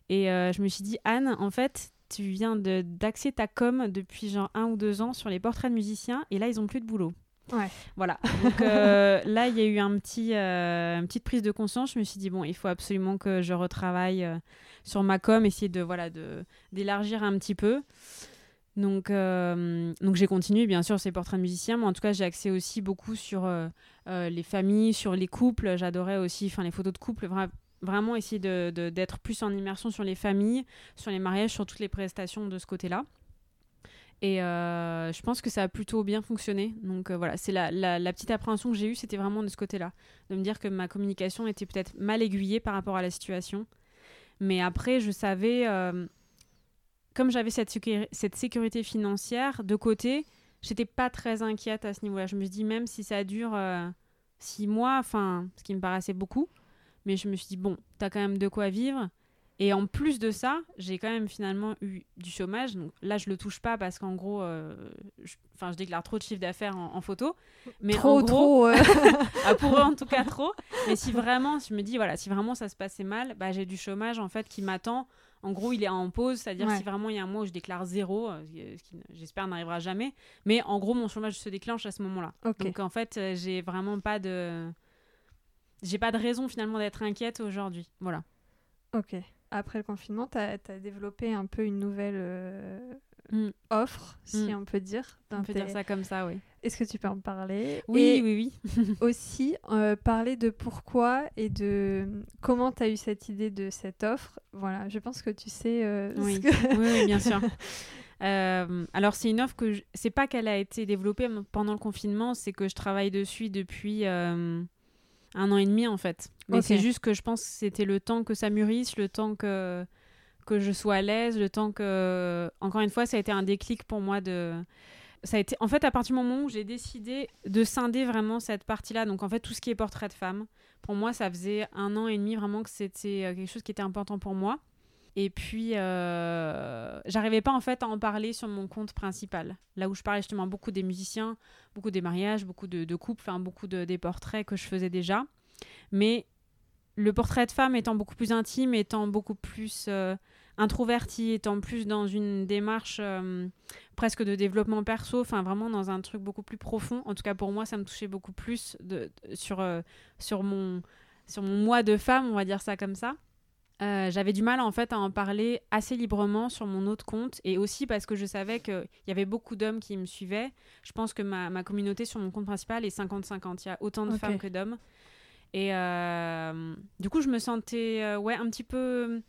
Et euh, je me suis dit, Anne, en fait, tu viens d'axer ta com depuis genre un ou deux ans sur les portraits de musiciens, et là, ils ont plus de boulot. Ouais. Voilà. Donc euh, *laughs* là, il y a eu un petit, euh, une petite prise de conscience. Je me suis dit, bon, il faut absolument que je retravaille euh, sur ma com, essayer de voilà de d'élargir un petit peu. Donc, euh, donc j'ai continué bien sûr ces portraits de musiciens, mais en tout cas j'ai axé aussi beaucoup sur euh, euh, les familles, sur les couples. J'adorais aussi, les photos de couples, vra- vraiment essayer de- de- d'être plus en immersion sur les familles, sur les mariages, sur toutes les prestations de ce côté-là. Et je pense que ça a plutôt bien fonctionné. Donc voilà, c'est la, la- petite appréhension que j'ai eue, c'était vraiment de ce côté-là. De me dire que ma communication était peut-être mal aiguillée par rapport à la situation. Mais après, je savais, comme j'avais cette, sécuri- cette sécurité financière de côté, j'étais pas très inquiète à ce niveau-là. Je me suis dit, même si ça dure euh, six mois, enfin, ce qui me paraissait beaucoup, mais je me suis dit, bon, t'as quand même de quoi vivre. Et en plus de ça, j'ai quand même finalement eu du chômage. Donc là, je le touche pas parce qu'en gros, euh, je, enfin, je déclare trop de chiffre d'affaires en, en photo. Mais trop, en gros, trop. euh, *laughs* *laughs* ah, pour eux en tout cas trop. Mais si vraiment, je me dis voilà, si vraiment ça se passait mal, bah j'ai du chômage en fait qui m'attend. En gros, il est en pause, c'est-à-dire Ouais. si vraiment il y a un mois où je déclare zéro, euh, ce qui j'espère n'arrivera jamais. Mais en gros, mon chômage se déclenche à ce moment-là. Donc en fait, euh, j'ai vraiment pas de, j'ai pas de raison finalement d'être inquiète aujourd'hui. Voilà. Ok. Après le confinement, tu as, développé un peu une nouvelle euh, Mm. offre, si Mm. on peut dire. On peut tes- dire ça comme ça, oui. Est-ce que tu peux en parler Oui, Et oui, oui. *laughs* aussi euh, parler de pourquoi et de comment tu as eu cette idée de cette offre. Voilà, je pense que tu sais euh, Oui. que- oui, oui, bien *laughs* sûr. Euh, alors c'est une offre que je... c'est pas qu'elle a été développée pendant le confinement, c'est que je travaille dessus depuis euh, un an et demi en fait. Mais c'est juste que je pense que c'était le temps que ça mûrisse, le temps que que je sois à l'aise, le temps que encore une fois ça a été un déclic pour moi de ça a été en fait à partir du moment où j'ai décidé de scinder vraiment cette partie-là, donc en fait tout ce qui est portrait de femme, pour moi ça faisait un an et demi vraiment que c'était euh, quelque chose qui était important pour moi. Et puis, euh, j'arrivais pas en fait à en parler sur mon compte principal. Là où je parlais justement beaucoup des musiciens, beaucoup des mariages, beaucoup de, couples, beaucoup de, des portraits que je faisais déjà. Mais le portrait de femme étant beaucoup plus intime, étant beaucoup plus euh, introverti, étant plus dans une démarche euh, presque de développement perso, enfin vraiment dans un truc beaucoup plus profond. En tout cas pour moi, ça me touchait beaucoup plus de, sur, sur, mon, sur mon moi de femme, on va dire ça comme ça. Euh, j'avais du mal en fait à en parler assez librement sur mon autre compte et aussi parce que je savais qu'il y avait beaucoup d'hommes qui me suivaient. Je pense que ma, ma, communauté sur mon compte principal est 50-50. Il y a autant de femmes que d'hommes. Et euh, du coup, je me sentais euh, ouais, un petit peu.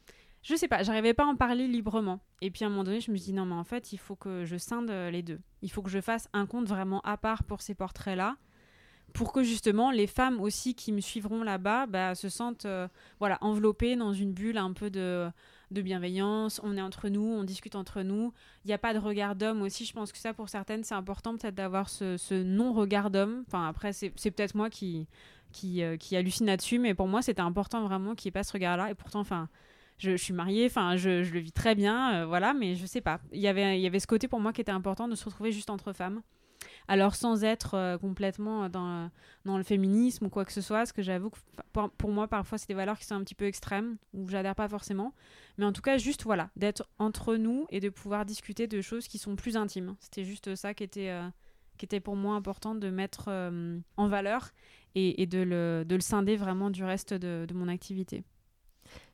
Je sais pas, j'arrivais pas à en parler librement. Et puis à un moment donné, je me suis dit non, mais en fait, il faut que je scinde les deux. Il faut que je fasse un compte vraiment à part pour ces portraits-là pour que justement les femmes aussi qui me suivront là-bas bah, se sentent euh, voilà enveloppées dans une bulle un peu de, de, bienveillance. On est entre nous, on discute entre nous. Il n'y a pas de regard d'homme aussi. Je pense que ça pour certaines c'est important peut-être d'avoir ce, ce non-regard d'homme. Enfin après c'est peut-être moi qui qui, euh, qui hallucine là-dessus, mais pour moi c'était important vraiment qu'il n'y ait pas ce regard-là. Et pourtant enfin je, suis mariée, enfin je, le vis très bien, euh, voilà, mais je sais pas. Il y avait il y avait ce côté pour moi qui était important de se retrouver juste entre femmes. Alors sans être euh, complètement dans, le féminisme ou quoi que ce soit, parce que j'avoue que pour, moi parfois c'est des valeurs qui sont un petit peu extrêmes, ou j'adhère pas forcément. Mais en tout cas juste voilà, d'être entre nous et de pouvoir discuter de choses qui sont plus intimes. C'était juste ça qui était, euh, qui était pour moi important de mettre en valeur et, de, le, de, le, scinder vraiment du reste de mon activité.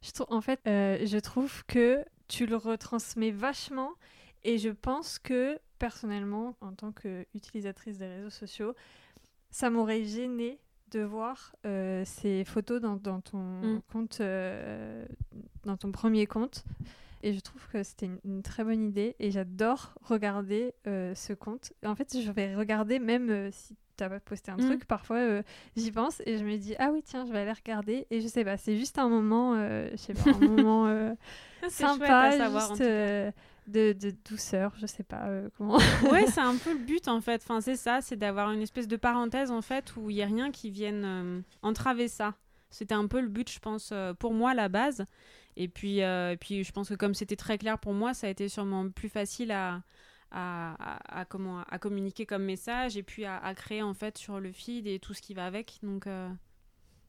Je trouve, en fait, je trouve que tu le retransmets vachement et je pense que personnellement, en tant qu'utilisatrice des réseaux sociaux, ça m'aurait gêné de voir euh, ces photos dans, ton mm. compte, euh, dans ton premier compte. Et je trouve que c'était une, très bonne idée. Et j'adore regarder euh, ce compte. En fait, je vais regarder même si tu n'as pas posté un mm. truc. Parfois, j'y pense et je me dis ah oui tiens, je vais aller regarder. Et je sais pas, c'est juste un moment, je sais pas, un *laughs* moment sympa, juste, de, de, douceur, je sais pas euh, comment. *laughs* ouais, c'est un peu le but en fait. Enfin, c'est ça, c'est d'avoir une espèce de parenthèse en fait où il y a rien qui vienne euh, entraver ça. C'était un peu le but, je pense, euh, pour moi la base. Et puis, et puis, je pense que comme c'était très clair pour moi, ça a été sûrement plus facile à, à, à, comment, à communiquer comme message et puis à, créer en fait sur le feed et tout ce qui va avec. Donc,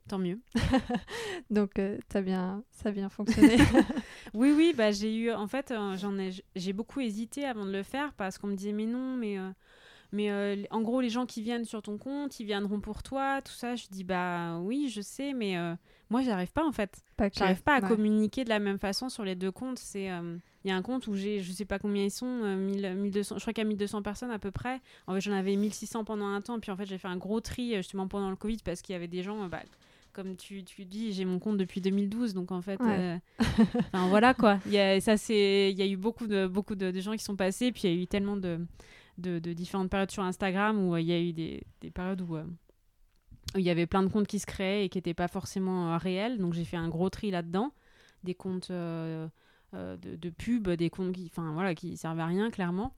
Tant mieux. *laughs* Donc, euh, as bien, ça a bien fonctionné. *laughs* *laughs* oui, oui, bah, j'ai eu. En fait, euh, j'en ai, j'ai beaucoup hésité avant de le faire parce qu'on me disait, mais non, mais. Euh, mais en gros, les gens qui viennent sur ton compte, ils viendront pour toi, tout ça. Je dis, bah oui, je sais, mais moi, j'arrive pas en fait. J'arrive pas à communiquer de la même façon sur les deux comptes. C'est. Il y a un compte où j'ai, je sais pas combien ils sont, 1200, je crois qu'il y a 1200 personnes à peu près. En fait, j'en avais 1600 pendant un temps, puis en fait, j'ai fait un gros tri justement pendant le Covid parce qu'il y avait des gens, bah, comme tu, tu dis, j'ai mon compte depuis 2012, donc en fait, euh, *laughs* voilà quoi. Il y a, ça c'est, il y a eu beaucoup de beaucoup de, gens qui sont passés, puis il y a eu tellement de, de, différentes périodes sur Instagram où euh, il y a eu des, des périodes euh, où, il y avait plein de comptes qui se créaient et qui n'étaient pas forcément réels, donc j'ai fait un gros tri là-dedans, des comptes de, de, pub, des comptes qui, enfin voilà, qui servaient à rien clairement.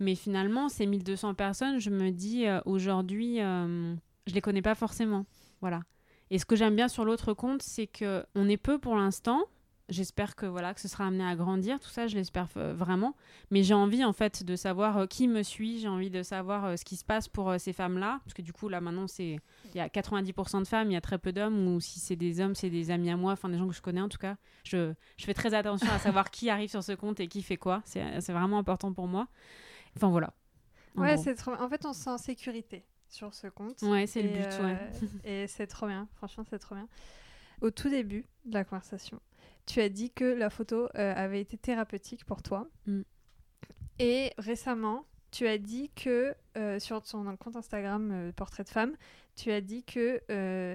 Mais finalement, ces 1200 personnes, je me dis aujourd'hui, je les connais pas forcément. Voilà. Et ce que j'aime bien sur l'autre compte, c'est que on est peu pour l'instant. J'espère que voilà que ce sera amené à grandir, tout ça, je l'espère vraiment. Mais j'ai envie en fait de savoir euh, qui me suit, j'ai envie de savoir euh, ce qui se passe pour euh, ces femmes-là, parce que du coup là maintenant c'est il y a 90% de femmes, il y a très peu d'hommes, ou si c'est des hommes, c'est des amis à moi, enfin des gens que je connais en tout cas. Je, je fais très attention à savoir *laughs* qui arrive sur ce compte et qui fait quoi. C'est vraiment important pour moi. Enfin voilà. Ouais, c'est trop. En fait, on se sent en sécurité sur ce compte. Ouais, c'est le but, ouais. Euh, et c'est trop bien, franchement, c'est trop bien. Au tout début de la conversation, tu as dit que la photo euh, avait été thérapeutique pour toi. Mm. Et récemment, tu as dit que euh, sur ton compte Instagram Portrait de femme, tu as dit que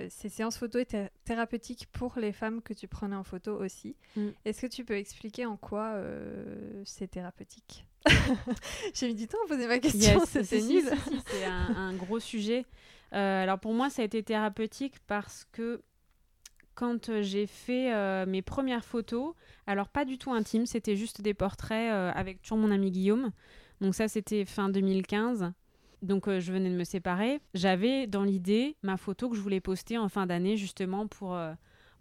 ces séances photo étaient thérapeutiques pour les femmes que tu prenais en photo aussi. Mm. Est-ce que tu peux expliquer en quoi c'est thérapeutique? *laughs* J'ai mis du temps à poser ma question, c'était nul. c'est un, gros sujet. Euh, alors pour moi, ça a été thérapeutique parce que quand euh, j'ai fait euh, mes premières photos, alors pas du tout intimes, c'était juste des portraits avec toujours mon ami Guillaume. Donc ça, c'était fin 2015. Donc je venais de me séparer. J'avais dans l'idée ma photo que je voulais poster en fin d'année justement pour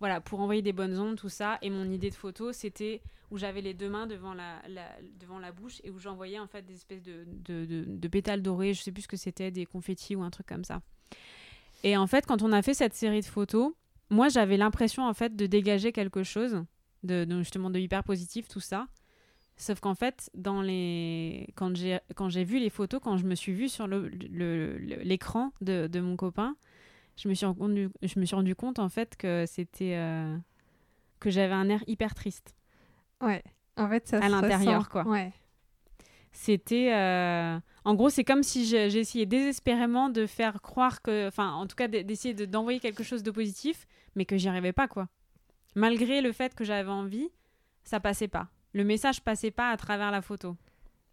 voilà, pour envoyer des bonnes ondes, tout ça. Et mon idée de photo, c'était où j'avais les deux mains devant la, devant la bouche et où j'envoyais en fait des espèces de, de, de, pétales dorés, je sais plus ce que c'était, des confettis ou un truc comme ça. Et en fait, quand on a fait cette série de photos, moi j'avais l'impression en fait de dégager quelque chose, de, justement de hyper positif, tout ça. Sauf qu'en fait, dans les... quand j'ai vu les photos, quand je me suis vue sur l'écran le, de, de mon copain, je me suis rendu, je me suis rendu compte en fait que c'était euh, que j'avais un air hyper triste. Ouais. En fait, ça à l'intérieur quoi. Ouais. C'était euh, en gros, c'est comme si j'essayais désespérément de faire croire que enfin en tout cas d'essayer d'envoyer quelque chose de positif, mais que j'y arrivais pas quoi. Malgré le fait que j'avais envie, ça passait pas. Le message passait pas à travers la photo.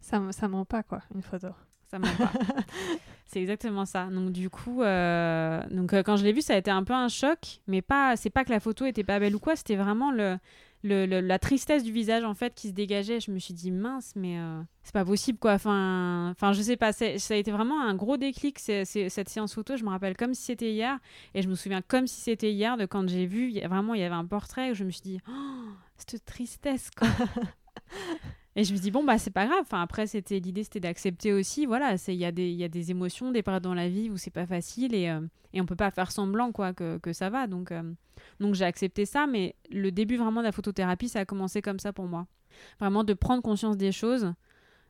Ça ça ment pas quoi, une photo ça pas. *laughs* c'est exactement ça. Donc du coup, euh, donc euh, quand je l'ai vu, ça a été un peu un choc, mais pas, c'est pas que la photo était pas belle ou quoi, c'était vraiment le, le, la tristesse du visage en fait qui se dégageait. Je me suis dit mince, mais euh, c'est pas possible quoi. Enfin, enfin, je sais pas. Ça a été vraiment un gros déclic cette séance photo. Je me rappelle comme si c'était hier, et je me souviens comme si c'était hier de quand j'ai vu. Vraiment, il y avait un portrait où je me suis dit, oh, cette tristesse quoi. *laughs* Et je me dis, bon, bah, c'est pas grave. Enfin, après, c'était l'idée, c'était d'accepter aussi. Voilà, il y, a des, y a des émotions, des périodes dans la vie où c'est pas facile et, euh, et on peut pas faire semblant quoi, que, que ça va. Donc, euh, donc j'ai accepté ça. Mais le début vraiment de la photothérapie, ça a commencé comme ça pour moi. Vraiment de prendre conscience des choses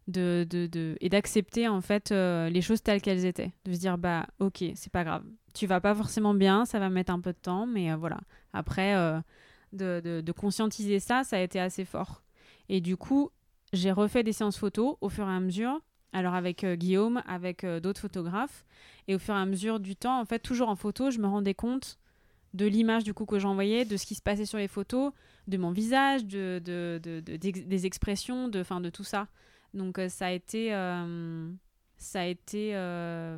de, de, et d'accepter en fait euh, les choses telles qu'elles étaient. De se dire, bah, ok, c'est pas grave. Tu vas pas forcément bien, ça va mettre un peu de temps, mais voilà. Après, de, de conscientiser ça, ça a été assez fort. Et du coup, j'ai refait des séances photos au fur et à mesure. Alors avec euh, Guillaume, avec euh, d'autres photographes. Et au fur et à mesure du temps, en fait, toujours en photo, je me rendais compte de l'image du coup que j'envoyais, de ce qui se passait sur les photos, de mon visage, de, de, de, des expressions, de, fin, de tout ça. Donc euh, ça a été, ça a été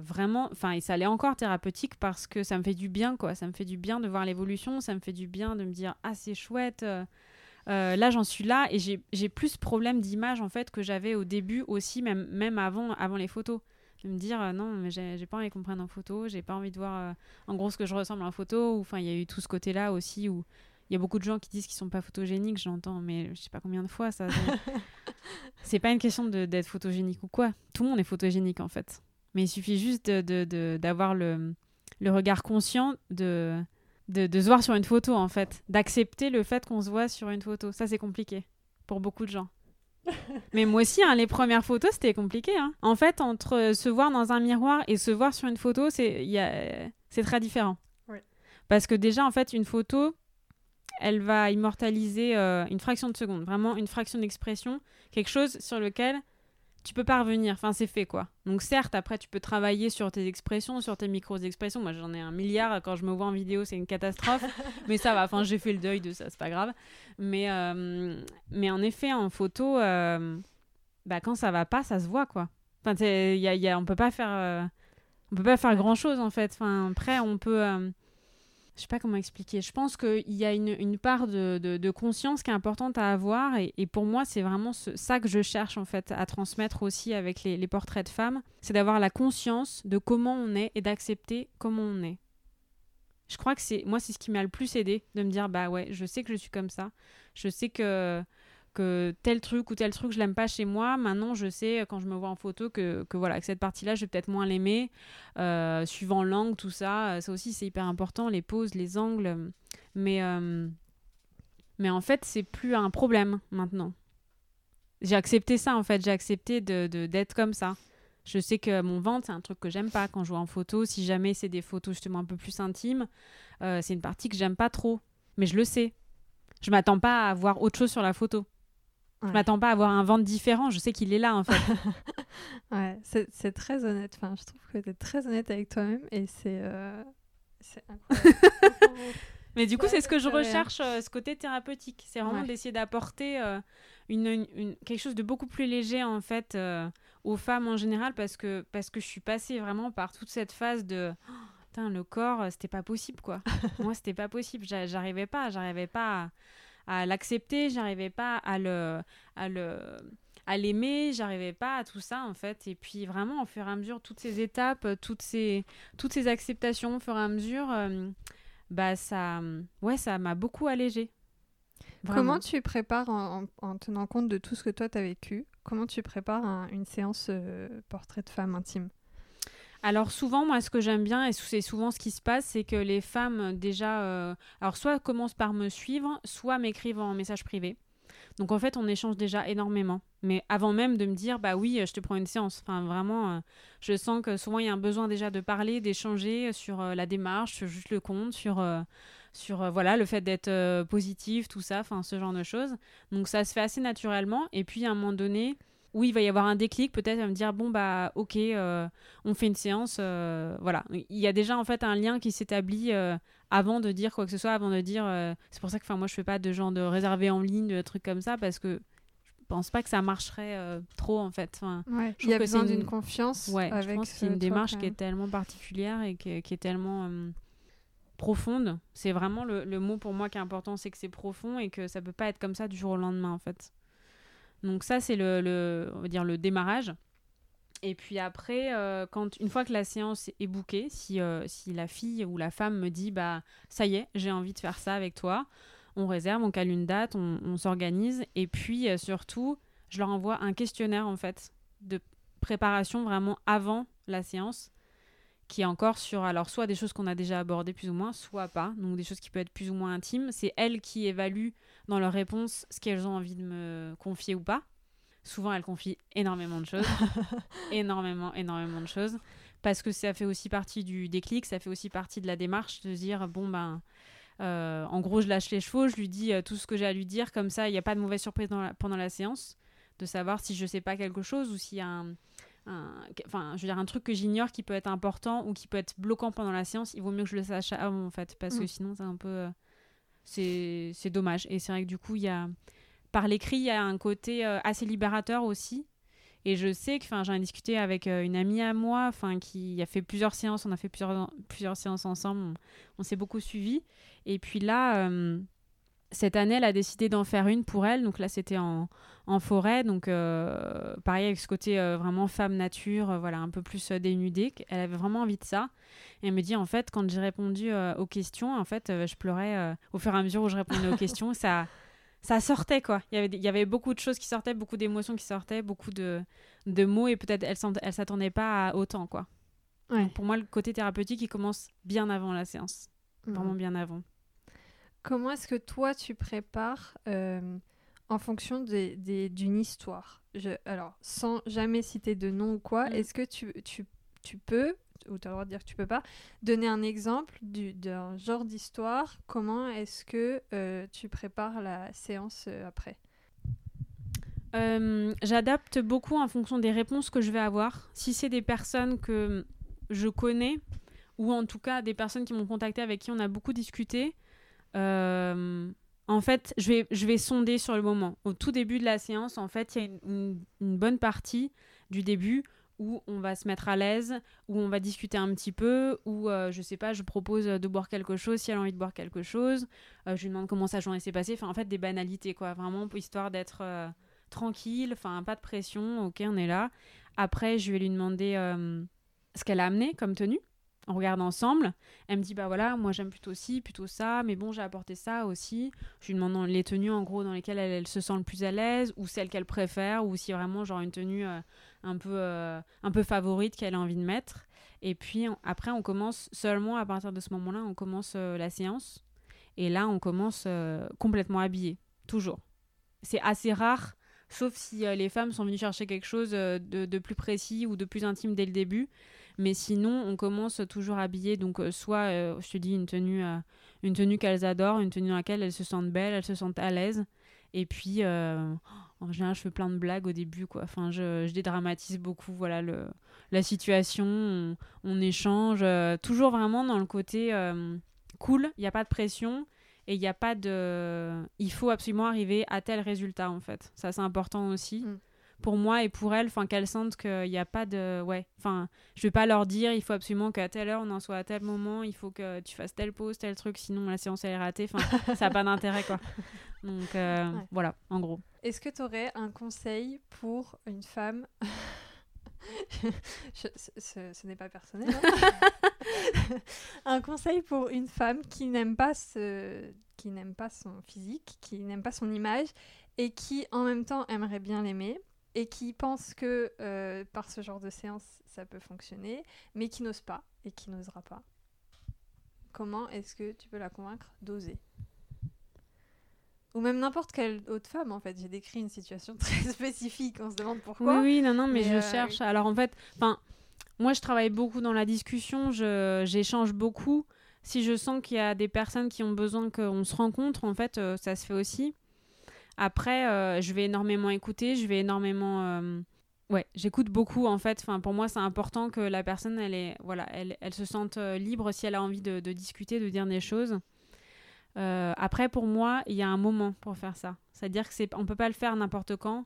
vraiment, enfin et ça allait encore thérapeutique parce que ça me fait du bien quoi, ça me fait du bien de voir l'évolution, ça me fait du bien de me dire ah c'est chouette, euh, là, j'en suis là et j'ai plus problème d'image en fait que j'avais au début aussi, même, même avant, avant les photos. De me dire euh, non, mais j'ai pas envie qu'on prenne en photo, j'ai pas envie de voir euh, en gros ce que je ressemble en photo. Enfin, il y a eu tout ce côté-là aussi où il y a beaucoup de gens qui disent qu'ils sont pas photogéniques, j'entends, mais je sais pas combien de fois ça. *laughs* c'est pas une question d'être photogénique ou quoi. Tout le monde est photogénique en fait. Mais il suffit juste d'avoir de, de, le, le regard conscient de de, se voir sur une photo, en fait. D'accepter le fait qu'on se voit sur une photo. Ça, c'est compliqué pour beaucoup de gens. *laughs* Mais moi aussi, hein, les premières photos, c'était compliqué. Hein. En fait, entre se voir dans un miroir et se voir sur une photo, c'est très différent. Parce que déjà, en fait, une photo, elle va immortaliser euh, une fraction de seconde, vraiment une fraction d'expression, quelque chose sur lequel tu peux pas revenir. Enfin, c'est fait, quoi. Donc, certes, après, tu peux travailler sur tes expressions, sur tes micro-expressions. Moi, j'en ai un milliard. Quand je me vois en vidéo, c'est une catastrophe. *laughs* mais ça va. Enfin, j'ai fait le deuil de ça, c'est pas grave. Mais, euh, mais en effet, en photo, euh, bah, quand ça va pas, ça se voit, quoi. Enfin, y y a, on peut pas faire, euh, on peut pas faire grand chose, en fait. Enfin, après, on peut je sais pas comment expliquer. Je pense qu'il y a une, part de, conscience qui est importante à avoir et, pour moi c'est vraiment ça que je cherche en fait à transmettre aussi avec les, portraits de femmes, c'est d'avoir la conscience de comment on est et d'accepter comment on est. Je crois que c'est moi c'est ce qui m'a le plus aidé de me dire bah ouais je sais que je suis comme ça, je sais que que tel truc ou tel truc je l'aime pas chez moi maintenant je sais quand je me vois en photo que, que voilà que cette partie là je vais peut-être moins l'aimer euh, suivant l'angle tout ça. Ça aussi c'est hyper important les poses les angles. Mais euh, mais en fait c'est plus un problème maintenant. J'ai accepté ça en fait. J'ai accepté de d'être comme ça. Je sais que mon ventre c'est un truc que j'aime pas. Quand je vois en photo si jamais c'est des photos justement un peu plus intimes euh, c'est une partie que j'aime pas trop. Mais je le sais. Je m'attends pas à voir autre chose sur la photo je m'attends pas à avoir un ventre différent, je sais qu'il est là en fait. *laughs* ouais, c'est très honnête. Enfin, je trouve que tu es très honnête avec toi-même et c'est euh, incroyable. *laughs* Mais du coup, c'est ce que je recherche, euh, ce côté thérapeutique. C'est vraiment d'essayer d'apporter euh, une, une, quelque chose de beaucoup plus léger en fait aux femmes en général parce que, parce que je suis passée vraiment par toute cette phase de. Oh, le corps, c'était pas possible quoi. *laughs* Moi, c'était pas possible. J'arrivais pas, j'arrivais pas à à l'accepter, j'arrivais pas à le, à le, à l'aimer, j'arrivais pas à tout ça en fait. Et puis vraiment, au fur et à mesure, toutes ces étapes, toutes ces, toutes ces acceptations, au fur et à mesure, euh, bah ça, ouais, ça m'a beaucoup allégé. Comment tu prépares, en, tenant compte de tout ce que toi tu as vécu, comment tu prépares une séance euh, portrait de femme intime? Alors souvent, moi, ce que j'aime bien, et c'est souvent ce qui se passe, c'est que les femmes déjà, euh, alors soit commencent par me suivre, soit m'écrivent en message privé. Donc en fait, on échange déjà énormément. Mais avant même de me dire, bah oui, je te prends une séance. Enfin, vraiment, euh, je sens que souvent il y a un besoin déjà de parler, d'échanger sur euh, la démarche, sur juste le compte, sur, sur voilà, le fait d'être positif, tout ça, enfin, ce genre de choses. Donc ça se fait assez naturellement. Et puis à un moment donné, oui, il va y avoir un déclic, peut-être à me dire bon bah ok, on fait une séance, voilà. Il y a déjà en fait un lien qui s'établit avant de dire quoi que ce soit, avant de dire. Euh, c'est pour ça que moi je fais pas de genre de réservé en ligne, de trucs comme ça, parce que je pense pas que ça marcherait euh, trop en fait. Enfin, il y a besoin d'une confiance. Ouais, je pense que c'est une démarche qui est tellement particulière et qui, est tellement euh, profonde. C'est vraiment le, le, mot pour moi qui est important, c'est que c'est profond et que ça peut pas être comme ça du jour au lendemain en fait. Donc ça c'est le, le, on va dire le démarrage. Et puis après, euh, quand, une fois que la séance est bookée, si, euh, si la fille ou la femme me dit bah ça y est, j'ai envie de faire ça avec toi, on réserve, on cale une date, on, s'organise. Et puis euh, surtout, je leur envoie un questionnaire en fait de préparation vraiment avant la séance qui est encore sur alors soit des choses qu'on a déjà abordées plus ou moins, soit pas, donc des choses qui peuvent être plus ou moins intimes. C'est elles qui évaluent dans leur réponse ce qu'elles ont envie de me confier ou pas. Souvent, elle confie énormément de choses. *laughs* énormément, énormément de choses. Parce que ça fait aussi partie du déclic, ça fait aussi partie de la démarche de dire bon, ben. Euh, en gros, je lâche les chevaux, je lui dis euh, tout ce que j'ai à lui dire, comme ça, il n'y a pas de mauvaise surprise pendant la séance, de savoir si je sais pas quelque chose ou s'il y a un, enfin, je veux dire, un truc que j'ignore qui peut être important ou qui peut être bloquant pendant la séance, il vaut mieux que je le sache avant, en fait, parce que mm. sinon, c'est un peu. Euh, c'est dommage. Et c'est vrai que du coup, il y a par l'écrit, il y a un côté euh, assez libérateur aussi. Et je sais que j'en ai discuté avec euh, une amie à moi enfin qui a fait plusieurs séances, on a fait plusieurs, plusieurs séances ensemble, on, s'est beaucoup suivis. Et puis là, cette année, elle a décidé d'en faire une pour elle. Donc là, c'était en, en, forêt. Donc pareil, avec ce côté vraiment femme nature, voilà, un peu plus dénudée. Elle avait vraiment envie de ça. Et elle me dit, en fait, quand j'ai répondu aux questions, en fait, je pleurais au fur et à mesure où je répondais aux questions. Ça ça sortait quoi. Il y, avait, il y avait beaucoup de choses qui sortaient, beaucoup d'émotions qui sortaient, beaucoup de, de mots et peut-être elle elle s'attendait pas à autant quoi. pour moi, le côté thérapeutique, il commence bien avant la séance. Mmh. Vraiment bien avant. Comment est-ce que toi, tu prépares euh, en fonction d'une des, d'une histoire? Je, Alors, sans jamais citer de nom ou quoi, mmh. est-ce que tu, tu, tu peux ou tu as le droit de dire que tu peux pas, donner un exemple d'un genre d'histoire? Comment est-ce que euh, tu prépares la séance euh, après? Euh, J'adapte beaucoup en fonction des réponses que je vais avoir. Si c'est des personnes que je connais, ou en tout cas des personnes qui m'ont contacté avec qui on a beaucoup discuté, en fait, je vais, je vais sonder sur le moment. Au tout début de la séance, en fait, il y a une, bonne partie du début où on va se mettre à l'aise, où on va discuter un petit peu, où euh, je sais pas, je propose de boire quelque chose si elle a envie de boire quelque chose, euh, je lui demande comment sa journée s'est passée, enfin en fait des banalités quoi, vraiment histoire d'être euh, tranquille, enfin pas de pression, ok on est là. Après je vais lui demander ce qu'elle a amené comme tenue on regarde ensemble. Elle me dit bah voilà, moi j'aime plutôt ci, plutôt ça, mais bon j'ai apporté ça aussi. Je lui demande les tenues en gros dans lesquelles elle, se sent le plus à l'aise ou celles qu'elle préfère ou si vraiment genre une tenue euh, un peu euh, un peu favorite qu'elle a envie de mettre. Et puis après on commence seulement à partir de ce moment-là on commence euh, la séance et là on commence complètement habillé toujours. C'est assez rare. Sauf si les femmes sont venues chercher quelque chose de, de plus précis ou de plus intime dès le début. Mais sinon, on commence toujours habillé. Donc, euh, soit, euh, je te dis, une tenue, euh, une tenue qu'elles adorent, une tenue dans laquelle elles se sentent belles, elles se sentent à l'aise. Et puis, en général, je fais plein de blagues au début, quoi. Enfin, je, je dédramatise beaucoup, voilà, le, la situation. On, échange. toujours vraiment dans le côté cool. Il n'y a pas de pression et il n'y a pas de il faut absolument arriver à tel résultat en fait ça c'est important aussi mm pour moi et pour elles, enfin qu'elles sentent qu'il n'y a pas de ouais, enfin je vais pas leur dire il faut absolument qu'à telle heure on en soit à tel moment, il faut que tu fasses telle pause, tel truc, sinon la séance elle est ratée, enfin *laughs* ça n'a pas d'intérêt quoi. Donc euh, voilà, en gros. Est-ce que tu aurais un conseil pour une femme? Ce, n'est pas personnel, hein. *laughs* un conseil pour une femme qui n'aime pas ce... qui n'aime pas son physique, qui n'aime pas son image et qui en même temps aimerait bien l'aimer? Et qui pense que euh, par ce genre de séance ça peut fonctionner, mais qui n'ose pas et qui n'osera pas. Comment est-ce que tu peux la convaincre d'oser? Ou même n'importe quelle autre femme en fait. J'ai décrit une situation *laughs* très spécifique, on se demande pourquoi. Oui, oui, non, non, mais, je euh, cherche. Alors en fait, enfin, moi je travaille beaucoup dans la discussion, j'échange beaucoup. Si je sens qu'il y a des personnes qui ont besoin qu'on se rencontre, en fait, euh, ça se fait aussi. Après, euh, je vais énormément écouter, je vais énormément. Ouais, j'écoute beaucoup en fait. Enfin, pour moi, c'est important que la personne, elle, est, voilà, elle, elle se sente libre si elle a envie de, discuter, de dire des choses. Euh, après, pour moi, il y a un moment pour faire ça. C'est-à-dire que c'est, on peut pas le faire n'importe quand.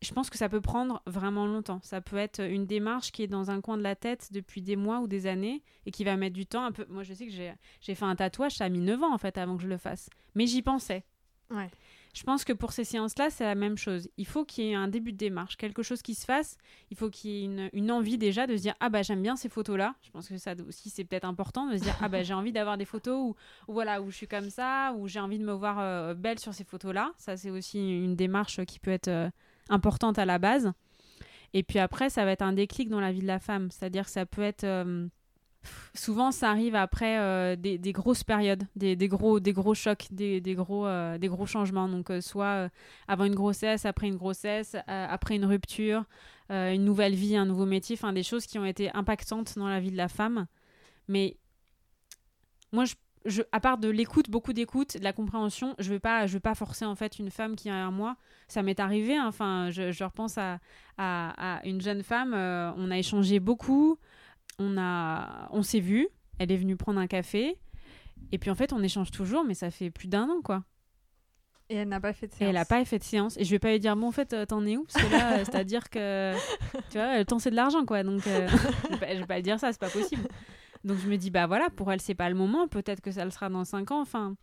Je pense que ça peut prendre vraiment longtemps. Ça peut être une démarche qui est dans un coin de la tête depuis des mois ou des années et qui va mettre du temps. Un peu. Moi, je sais que j'ai, j'ai fait un tatouage, ça a mis 9 ans en fait avant que je le fasse. Mais j'y pensais. Ouais. Je pense que pour ces séances-là, c'est la même chose. Il faut qu'il y ait un début de démarche, quelque chose qui se fasse. Il faut qu'il y ait une, envie déjà de se dire Ah bah j'aime bien ces photos-là. Je pense que ça aussi, c'est peut-être important de se dire Ah bah j'ai envie d'avoir des photos où, voilà, où je suis comme ça, où j'ai envie de me voir euh, belle sur ces photos-là. Ça, c'est aussi une démarche qui peut être euh, importante à la base. Et puis après, ça va être un déclic dans la vie de la femme. C'est-à-dire que ça peut être. Euh, souvent ça arrive après euh, des, grosses périodes, des, gros, des gros chocs, des, gros, euh, des gros changements. Donc euh, soit avant une grossesse, après une grossesse, après une rupture, une nouvelle vie, un nouveau métier, enfin des choses qui ont été impactantes dans la vie de la femme. Mais moi, je, à part de l'écoute, beaucoup d'écoute, de la compréhension, je ne vais, pas, je pas forcer en fait une femme qui a un mois. Ça m'est arrivé, hein. enfin, je, je, repense à, à, à, une jeune femme, on a échangé beaucoup on, a, on s'est vu, elle est venue prendre un café, et puis en fait, on échange toujours, mais ça fait plus d'un an, quoi. Et elle n'a pas fait de séance. Et elle n'a pas fait de séance. Et je vais pas lui dire, bon, en fait, euh, t'en es où? Parce que là, euh, c'est-à-dire que, *laughs* tu vois, le temps, c'est de l'argent, quoi. Donc, euh, je, vais vais pas lui dire ça, c'est pas possible. Donc, je me dis, bah voilà, pour elle, c'est pas le moment. Peut-être que ça le sera dans cinq ans. Enfin,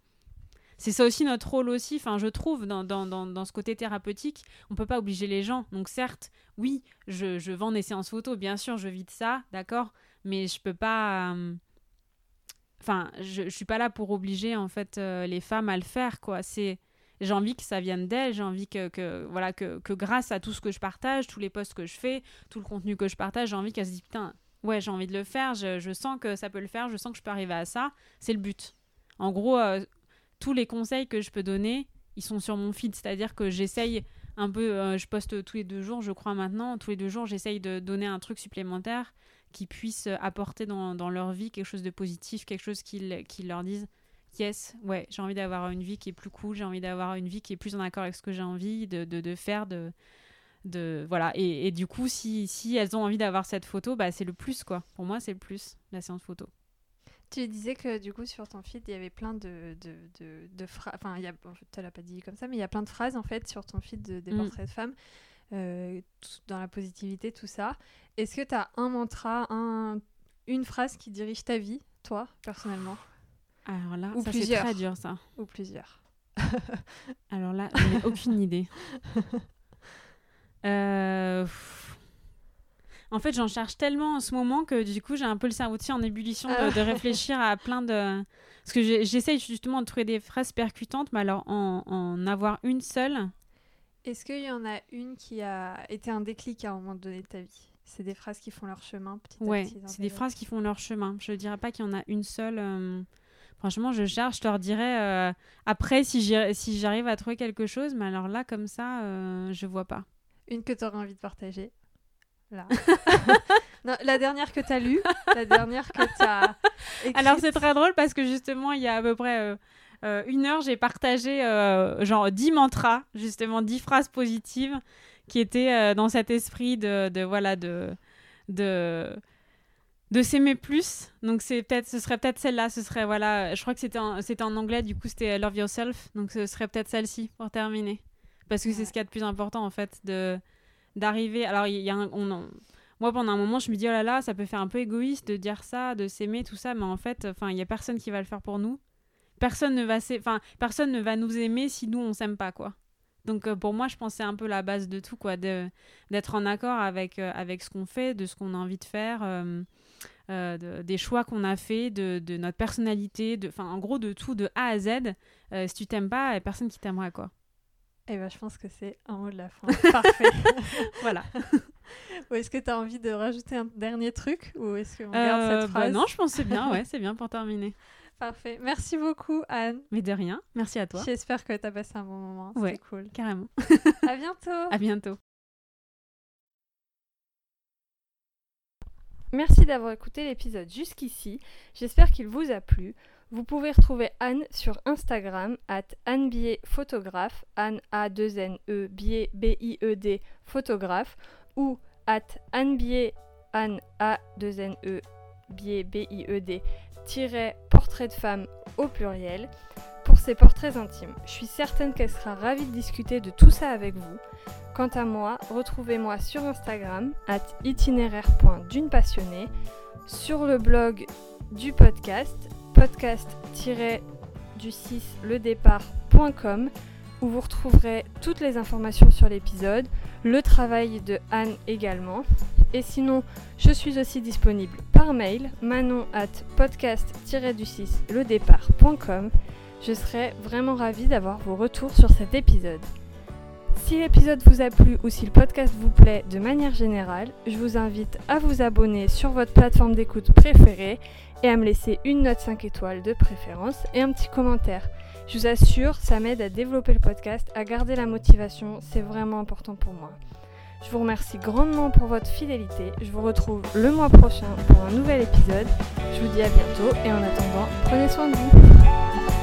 c'est ça aussi notre rôle aussi, enfin, je trouve, dans, dans, dans, ce côté thérapeutique. On peut pas obliger les gens. Donc, certes, oui, je, je vends des séances photo, bien sûr, je vis de ça, d'accord mais je peux pas euh, enfin je, je suis pas là pour obliger en fait euh, les femmes à le faire quoi c'est j'ai envie que ça vienne d'elles j'ai envie que, que voilà que, que, grâce à tout ce que je partage tous les posts que je fais tout le contenu que je partage j'ai envie qu'elles se disent putain ouais j'ai envie de le faire je, je, sens que ça peut le faire je sens que je peux arriver à ça c'est le but en gros euh, tous les conseils que je peux donner ils sont sur mon feed c'est à dire que j'essaye un peu je poste tous les deux jours je crois maintenant tous les deux jours j'essaye de donner un truc supplémentaire qui puissent apporter dans, leur vie quelque chose de positif, quelque chose qui, leur dise yes, ouais, j'ai envie d'avoir une vie qui est plus cool, j'ai envie d'avoir une vie qui est plus en accord avec ce que j'ai envie de, faire, de, voilà. Et, du coup, si, si elles ont envie d'avoir cette photo, bah, c'est le plus, quoi. Pour moi, c'est le plus, la séance photo. Tu disais que du coup sur ton feed il y avait plein de, de, de, de phrases, enfin il y a, tu l'as pas dit comme ça, mais il y a plein de phrases en fait sur ton feed de, des mm. portraits de femmes, euh, dans la positivité, tout ça. Est-ce que tu as un mantra, un, une phrase qui dirige ta vie, toi, personnellement? Alors là, Ou ça c'est très dur, ça. Ou plusieurs. Alors là, je n'ai aucune idée. *laughs* Euh, en fait, j'en cherche tellement en ce moment que du coup, j'ai un peu le cerveau en ébullition de, ah. réfléchir à plein de. Parce que j'essaye justement de trouver des phrases percutantes, mais alors en, en avoir une seule. Est-ce qu'il y en a une qui a été un déclic à un moment donné de ta vie? C'est des phrases qui font leur chemin petit ouais, à petit. c'est des phrases qui font leur chemin. Je ne dirais pas qu'il y en a une seule. Euh, franchement, je cherche, je leur dirais euh, après si j'arrive à trouver quelque chose, mais alors là, comme ça, euh, je vois pas. Une que tu aurais envie de partager? Là. *laughs* la dernière que tu as lue, la dernière que tu as. Alors, c'est très drôle parce que justement, il y a à peu près. une heure, j'ai partagé genre 10 mantras, justement 10 phrases positives qui était euh, dans cet esprit de, de voilà de de de s'aimer plus. Donc c'est peut-être ce serait peut-être celle-là, ce serait voilà, je crois que c'était en, c'était en anglais du coup c'était Love Yourself. Donc ce serait peut-être celle-ci pour terminer parce que c'est ce qu'il y a de plus important en fait de d'arriver alors il y a on, moi pendant un moment je me dis oh là là, ça peut faire un peu égoïste de dire ça, de s'aimer tout ça mais en fait il y a personne qui va le faire pour nous. Personne ne va enfin personne ne va nous aimer si nous on s'aime pas quoi. Donc euh, pour moi, je c'est un peu la base de tout, quoi, d'être en accord avec, euh, avec ce qu'on fait, de ce qu'on a envie de faire. Euh, des choix qu'on a fait, de, de, notre personnalité, de, en gros de tout de A à Z. si tu t'aimes pas, il n'y a personne qui t'aimera quoi. Eh ben, je pense que c'est un mot de la fin. *laughs* Parfait. *laughs* voilà. Ou est-ce que tu as envie de rajouter un dernier truc ou est-ce qu'on garde cette bah phrase Non, je pense que c'est bien, *laughs* ouais, c'est bien pour terminer. Parfait. Merci beaucoup, Anne. Mais de rien. Merci à toi. J'espère que tu as passé un bon moment. Ouais, cool. Carrément. à bientôt. À bientôt. Merci d'avoir écouté l'épisode jusqu'ici. J'espère qu'il vous a plu. Vous pouvez retrouver Anne sur Instagram, at Anne Anne A2N-E, B-I-E-D, photographe, ou at Anne Anne A2N-E, B-I-E-D, portrait de femme au pluriel, pour ses portraits intimes. Je suis certaine qu'elle sera ravie de discuter de tout ça avec vous. Quant à moi, retrouvez-moi sur Instagram, at itinéraire.d'une passionnée, sur le blog du podcast, podcast-du6 ledépart.com où vous retrouverez toutes les informations sur l'épisode, le travail de Anne également. Et sinon, je suis aussi disponible par mail, manon at podcast-du6 ledépart.com. Je serai vraiment ravie d'avoir vos retours sur cet épisode. Si l'épisode vous a plu ou si le podcast vous plaît de manière générale, je vous invite à vous abonner sur votre plateforme d'écoute préférée et à me laisser une note 5 étoiles de préférence et un petit commentaire. Je vous assure, ça m'aide à développer le podcast, à garder la motivation, c'est vraiment important pour moi. Je vous remercie grandement pour votre fidélité. Je vous retrouve le mois prochain pour un nouvel épisode. Je vous dis à bientôt et en attendant, prenez soin de vous.